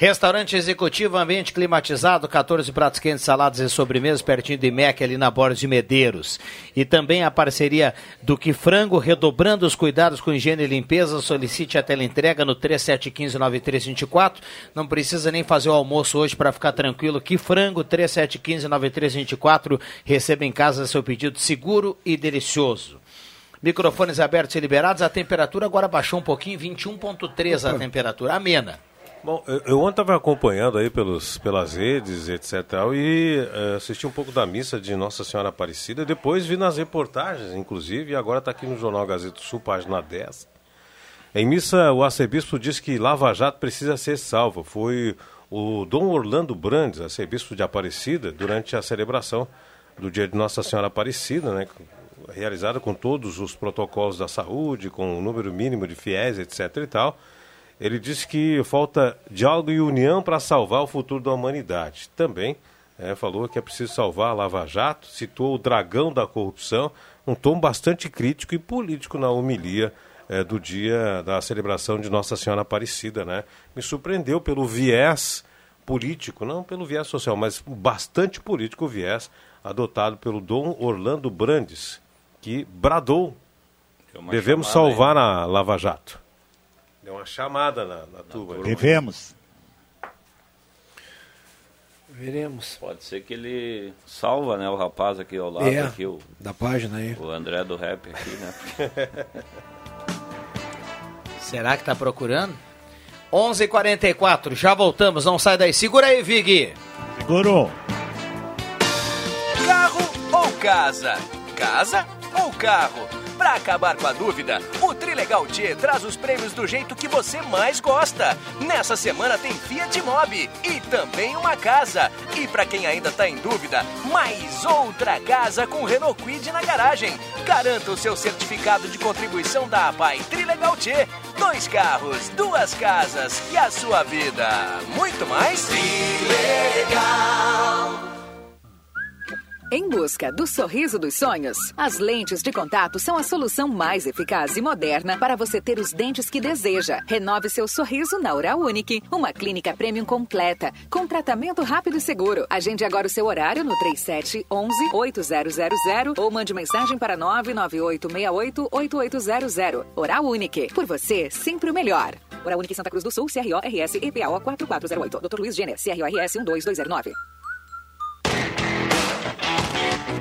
S1: Restaurante executivo, ambiente climatizado, 14 pratos quentes, saladas e sobremesas, pertinho do IMEC, ali na Borda de Medeiros. E também a parceria do Que Frango, redobrando os cuidados com higiene e limpeza. Solicite a teleentrega no 3715-9324. Não precisa nem fazer o almoço hoje para ficar tranquilo. Que Frango, 3715-9324. Receba em casa seu pedido seguro e delicioso. Microfones abertos e liberados. A temperatura agora baixou um pouquinho, 21,3 a temperatura. Amena.
S4: Bom, eu, ontem estava acompanhando aí pelos, pelas redes, etc. e eh, assisti um pouco da missa de Nossa Senhora Aparecida. Depois vi nas reportagens, inclusive, e agora está aqui no Jornal Gazeta do Sul, página 10. Em missa, o arcebispo diz que Lava Jato precisa ser salvo. Foi o Dom Orlando Brandes, arcebispo de Aparecida, durante a celebração do dia de Nossa Senhora Aparecida, né, realizada com todos os protocolos da saúde, com o número mínimo de fiéis, etc. e tal. Ele disse que falta diálogo e união para salvar o futuro da humanidade. Também eh, falou que é preciso salvar a Lava Jato, citou o dragão da corrupção, um tom bastante crítico e político na homilia eh, do dia da celebração de Nossa Senhora Aparecida. Né? Me surpreendeu pelo viés político, não pelo viés social, mas bastante político o viés adotado pelo Dom Orlando Brandes, que bradou: devemos
S6: chamada
S4: salvar a Lava Jato. Deu uma chamada na, na tuba.
S5: Devemos.
S3: Veremos.
S6: Pode ser que ele salva, né, o rapaz aqui ao lado,
S3: É,
S6: aqui, o,
S3: da página aí.
S6: o André do Rap aqui, né?
S1: Será que tá procurando? 11:44 h 44 já voltamos, não sai daí. Segura aí, Vig.
S5: Segurou.
S18: Carro ou casa? Casa ou carro? Pra acabar com a dúvida, o Trilegal T traz os prêmios do jeito que você mais gosta. Nessa semana tem Fiat Mobi e também uma casa. E pra quem ainda tá em dúvida, mais outra casa com Renault Quid na garagem. Garanta o seu certificado de contribuição da APAI Trilegal T. Dois carros, duas casas e a sua vida. Muito mais? Trilegal.
S20: Em busca do sorriso dos sonhos, as lentes de contato são a solução mais eficaz e moderna para você ter os dentes que deseja. Renove seu sorriso na Oral Unique, uma clínica premium completa, com tratamento rápido e seguro. Agende agora o seu horário no 3711 8000 ou mande mensagem para 99868 8800. Oral Unique, por você, sempre o melhor. Oral Unique Santa Cruz do Sul, CRO RS EPAO 4408. Dr. Luiz Gêner, CRORS 12209.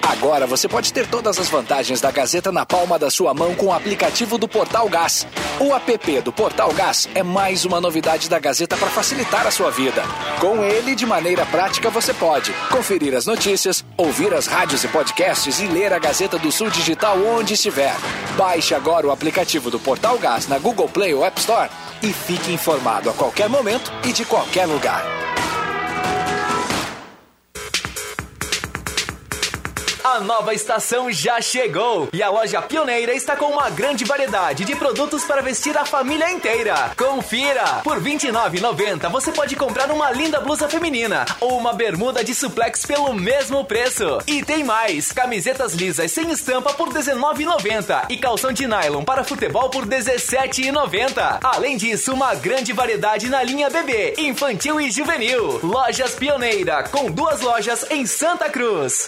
S9: Agora você pode ter todas as vantagens da Gazeta na palma da sua mão com o aplicativo do Portal Gás. O app do Portal Gás é mais uma novidade da Gazeta para facilitar a sua vida. Com ele, de maneira prática, você pode conferir as notícias, ouvir as rádios e podcasts e ler a Gazeta do Sul Digital onde estiver. Baixe agora o aplicativo do Portal Gás na Google Play ou App Store e fique informado a qualquer momento e de qualquer lugar.
S18: A nova estação já chegou e a loja Pioneira está com uma grande variedade de produtos para vestir a família inteira. Confira! Por R$ 29,90 você pode comprar uma linda blusa feminina ou uma bermuda de suplex pelo mesmo preço. E tem mais: camisetas lisas sem estampa por R$ 19,90 e calção de nylon para futebol por R$ 17,90. Além disso, uma grande variedade na linha bebê, infantil e juvenil. Lojas Pioneira, com duas lojas em Santa Cruz.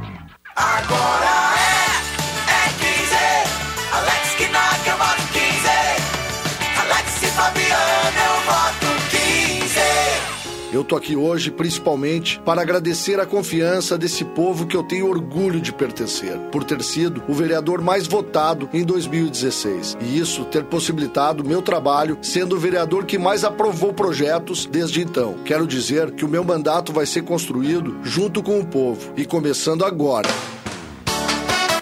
S29: Agora é, é 15. Alex que Eu
S30: tô aqui hoje principalmente para agradecer a confiança desse povo que eu tenho orgulho de pertencer, por ter sido o vereador mais votado em 2016. E isso ter possibilitado meu trabalho sendo o vereador que mais aprovou projetos desde então. Quero dizer que o meu mandato vai ser construído junto com o povo e começando agora.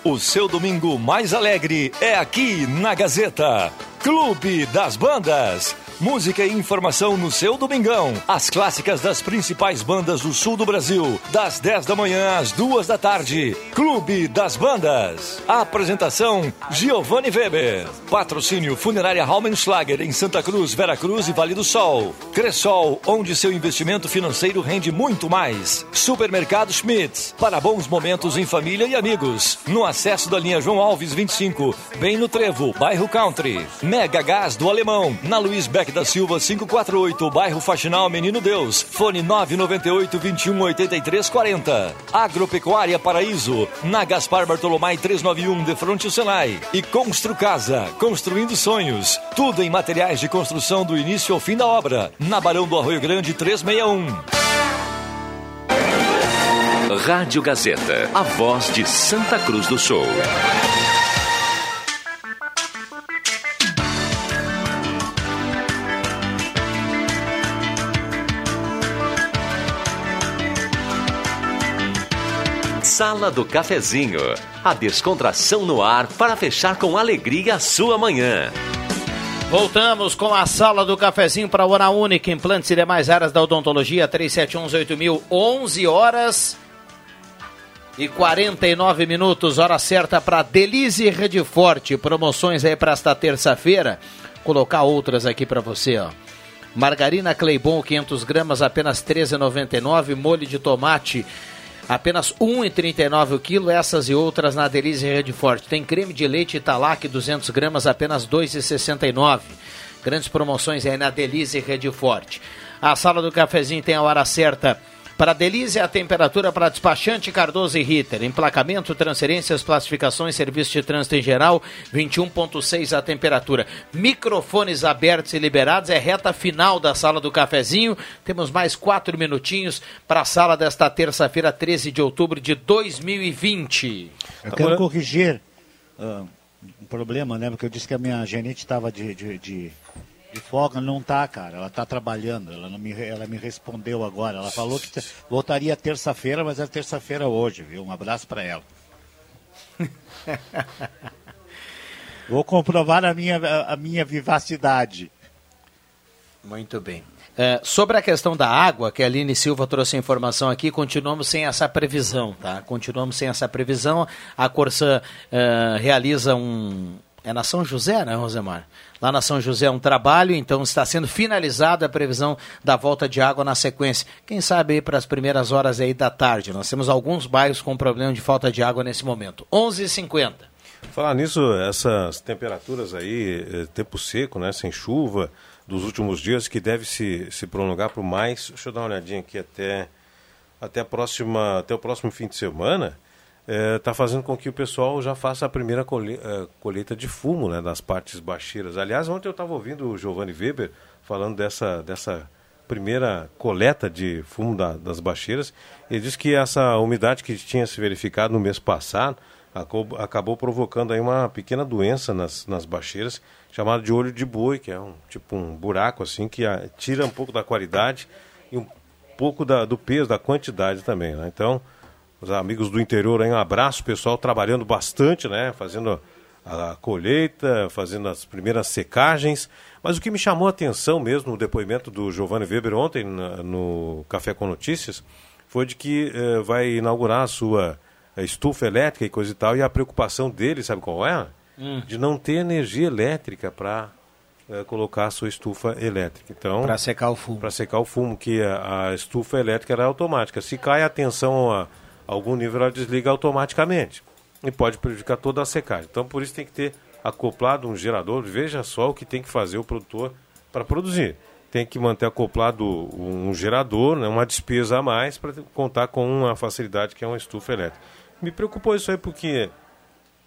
S31: O seu domingo mais alegre é aqui na Gazeta. Clube das Bandas. Música e informação no seu domingão. As clássicas das principais bandas do sul do Brasil. Das 10 da manhã às 2 da tarde. Clube das Bandas. Apresentação: Giovanni Weber. Patrocínio Funerária Raumenschlager em Santa Cruz, Vera Cruz e Vale do Sol. Cressol, onde seu investimento financeiro rende muito mais. Supermercado Schmitz. Para bons momentos em família e amigos. No acesso da linha João Alves 25, bem no Trevo, bairro Country. Mega Gás do Alemão, na Luiz Beck da Silva 548, bairro Faxinal Menino Deus. Fone 998 21 83 40. Agropecuária Paraíso, na Gaspar Bartolomai 391, de frente ao Senai. E Constru Casa, construindo sonhos. Tudo em materiais de construção do início ao fim da obra. Na Barão do Arroio Grande 361.
S17: Rádio Gazeta, a voz de Santa Cruz do Sul. Sala do Cafezinho, a descontração no ar para fechar com alegria a sua manhã.
S1: Voltamos com a sala do cafezinho para a Hora Única, implantes e demais áreas da odontologia, 37118000, 11 horas e 49 minutos, hora certa para Delize Rede Forte. Promoções aí para esta terça-feira. Colocar outras aqui para você, ó. Margarina Cleibon, 500 gramas, apenas R$ 13,99. Molho de tomate, apenas R$ 1,39 o quilo. Essas e outras na Delize Rede Forte. Tem creme de leite Italac, 200 gramas, apenas R$ 2,69. Grandes promoções aí na Delize Rede Forte. A sala do cafezinho tem a hora certa para Delize, a temperatura para despachante Cardoso e Ritter. Emplacamento, transferências, classificações, serviço de trânsito em geral, 21,6 a temperatura. Microfones abertos e liberados, é reta final da sala do cafezinho. Temos mais quatro minutinhos para a sala desta terça-feira, 13 de outubro de 2020.
S5: Eu quero corrigir uh, um problema, né? Porque eu disse que a minha gerente estava de, de, de de folga não tá, cara. Ela tá trabalhando. Ela, não me, ela me respondeu agora. Ela falou que voltaria terça-feira, mas é terça-feira hoje, viu? Um abraço para ela. Vou comprovar a minha, a minha vivacidade.
S1: Muito bem. É, sobre a questão da água, que a Aline Silva trouxe a informação aqui, continuamos sem essa previsão, tá? Continuamos sem essa previsão. A Corsã é, realiza um. É na São José, né, Rosemar? Lá na São José é um trabalho, então está sendo finalizada a previsão da volta de água na sequência. Quem sabe para as primeiras horas aí da tarde. Nós temos alguns bairros com problema de falta de água nesse momento. 11h50.
S4: Falar nisso, essas temperaturas aí, eh, tempo seco, né, sem chuva, dos últimos dias, que deve se, se prolongar por mais. Deixa eu dar uma olhadinha aqui até, até, próxima, até o próximo fim de semana está é, fazendo com que o pessoal já faça a primeira é, colheita de fumo né, das partes baixeiras. Aliás, ontem eu estava ouvindo o Giovanni Weber falando dessa, dessa primeira coleta de fumo da, das baixeiras. Ele disse que essa umidade que tinha se verificado no mês passado acabou, acabou provocando aí uma pequena doença nas, nas baixeiras, chamada de olho de boi, que é um tipo um buraco assim que a, tira um pouco da qualidade e um pouco da, do peso, da quantidade também. Né? Então, os amigos do interior aí, um abraço, pessoal trabalhando bastante, né? Fazendo a colheita, fazendo as primeiras secagens. Mas o que me chamou a atenção mesmo no depoimento do Giovanni Weber ontem no Café com Notícias foi de que eh, vai inaugurar a sua estufa elétrica e coisa e tal, e a preocupação dele, sabe qual é? Hum. De não ter energia elétrica para eh, colocar a sua estufa elétrica. Então,
S1: para secar o fumo.
S4: Para secar o fumo, que a, a, estufa elétrica era automática. Se cai a tensão a, algum nível ela desliga automaticamente e pode prejudicar toda a secagem. Então, por isso tem que ter acoplado um gerador. Veja só o que tem que fazer o produtor para produzir. Tem que manter acoplado um gerador, né, uma despesa a mais para contar com uma facilidade que é uma estufa elétrica. Me preocupou isso aí porque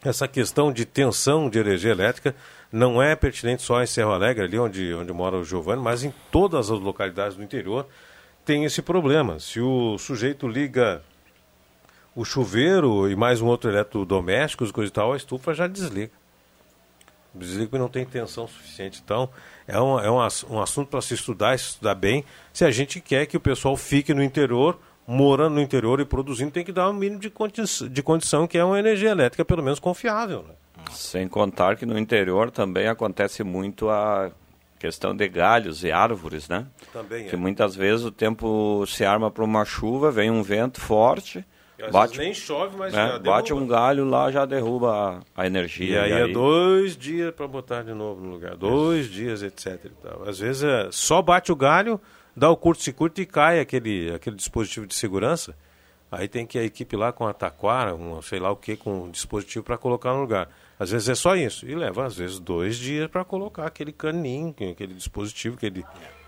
S4: essa questão de tensão de energia elétrica não é pertinente só em Serra Alegre, ali onde, onde mora o Giovanni, mas em todas as localidades do interior tem esse problema. Se o sujeito liga o chuveiro e mais um outro eletrodoméstico, coisa e tal, a estufa já desliga. Desliga e não tem tensão suficiente. Então, é um, é um, um assunto para se estudar, se estudar bem. Se a gente quer que o pessoal fique no interior, morando no interior e produzindo, tem que dar um mínimo de, condi de condição, que é uma energia elétrica pelo menos confiável. Né?
S6: Sem contar que no interior também acontece muito a questão de galhos e árvores, né?
S4: Também
S6: que
S4: é.
S6: muitas vezes o tempo se arma para uma chuva, vem um vento forte, bate,
S4: nem chove, mas
S6: né?
S4: já
S6: bate um galho lá já derruba a, a energia.
S4: E aí, é dois dias para botar de novo no lugar, dois dias, etc. Às vezes é, só bate o galho, dá o curto-circuito e cai aquele, aquele dispositivo de segurança. Aí tem que a equipe lá com a taquara, um, sei lá o que, com um dispositivo para colocar no lugar. Às vezes é só isso. E leva, às vezes, dois dias para colocar aquele caninho, aquele dispositivo, aquele,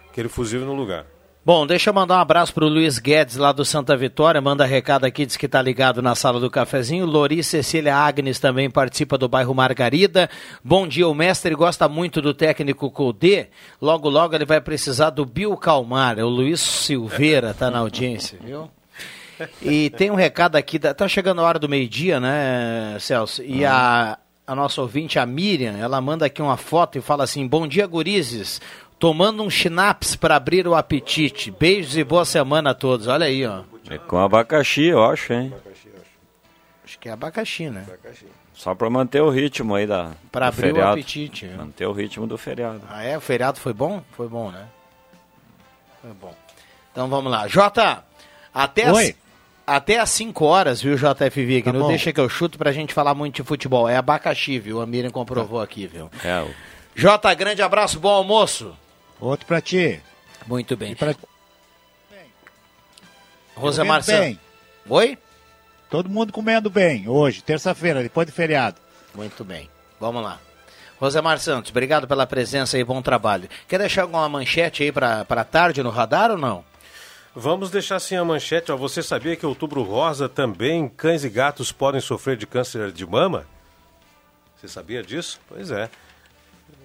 S4: aquele fusível no lugar.
S1: Bom, deixa eu mandar um abraço pro Luiz Guedes, lá do Santa Vitória. Manda recado aqui, diz que tá ligado na sala do cafezinho. Lori Cecília Agnes também participa do bairro Margarida. Bom dia, o mestre gosta muito do técnico Codê. Logo, logo ele vai precisar do Bill Calmar. É o Luiz Silveira, tá na audiência, viu? E tem um recado aqui, da- tá chegando a hora do meio-dia, né, Celso? E a, a nossa ouvinte, a Miriam, ela manda aqui uma foto e fala assim: Bom dia, gurizes. Tomando um schnapps para abrir o apetite. Beijos e boa semana a todos. Olha aí, ó.
S6: É com abacaxi, eu acho, hein?
S1: Acho que é abacaxi, né?
S6: Só para manter o ritmo aí da
S1: Pra
S6: do
S1: abrir o
S6: feriado.
S1: apetite, é.
S6: Manter o ritmo do feriado.
S1: Ah, é? O feriado foi bom? Foi bom, né? Foi bom. Então vamos lá. Jota, até as,
S5: Oi.
S1: até às 5 horas, viu, JFV? Que
S5: Tá
S1: não
S5: bom.
S1: deixa que eu chuto pra gente falar muito de futebol. É abacaxi, viu? A Miriam comprovou aqui, viu?
S6: É, o-
S1: Jota, grande abraço, bom almoço.
S5: Outro pra ti.
S1: Muito bem.
S5: E pra... Bem.
S1: Santos. Oi?
S5: Todo mundo comendo bem hoje, terça-feira, depois do feriado.
S1: Muito bem. Vamos lá. Rosemar Santos, obrigado pela presença e bom trabalho. Quer deixar alguma manchete aí pra, pra tarde no radar ou não?
S4: Vamos deixar assim a manchete. Ó. Você sabia que outubro rosa também cães e gatos podem sofrer de câncer de mama? Você sabia disso? Pois é.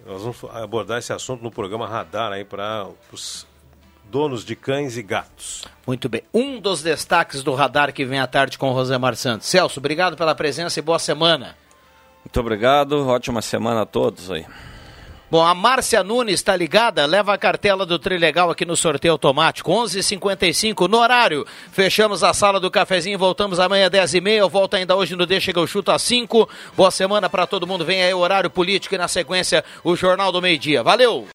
S4: Nós vamos abordar esse assunto no programa Radar aí para os donos de cães e gatos.
S1: Muito bem. Um dos destaques do radar que vem à tarde com o Rosemar Santos. Celso, obrigado pela presença e boa semana.
S6: Muito obrigado, ótima semana a todos aí.
S1: Bom, a Márcia Nunes está ligada, leva a cartela do Trilegal aqui no sorteio automático, 11:55 no horário. Fechamos a sala do cafezinho, voltamos amanhã 10h30. Eu volto ainda hoje no Deixa que eu chuto às 5. Boa semana para todo mundo. Vem aí o horário político e na sequência o Jornal do Meio Dia. Valeu!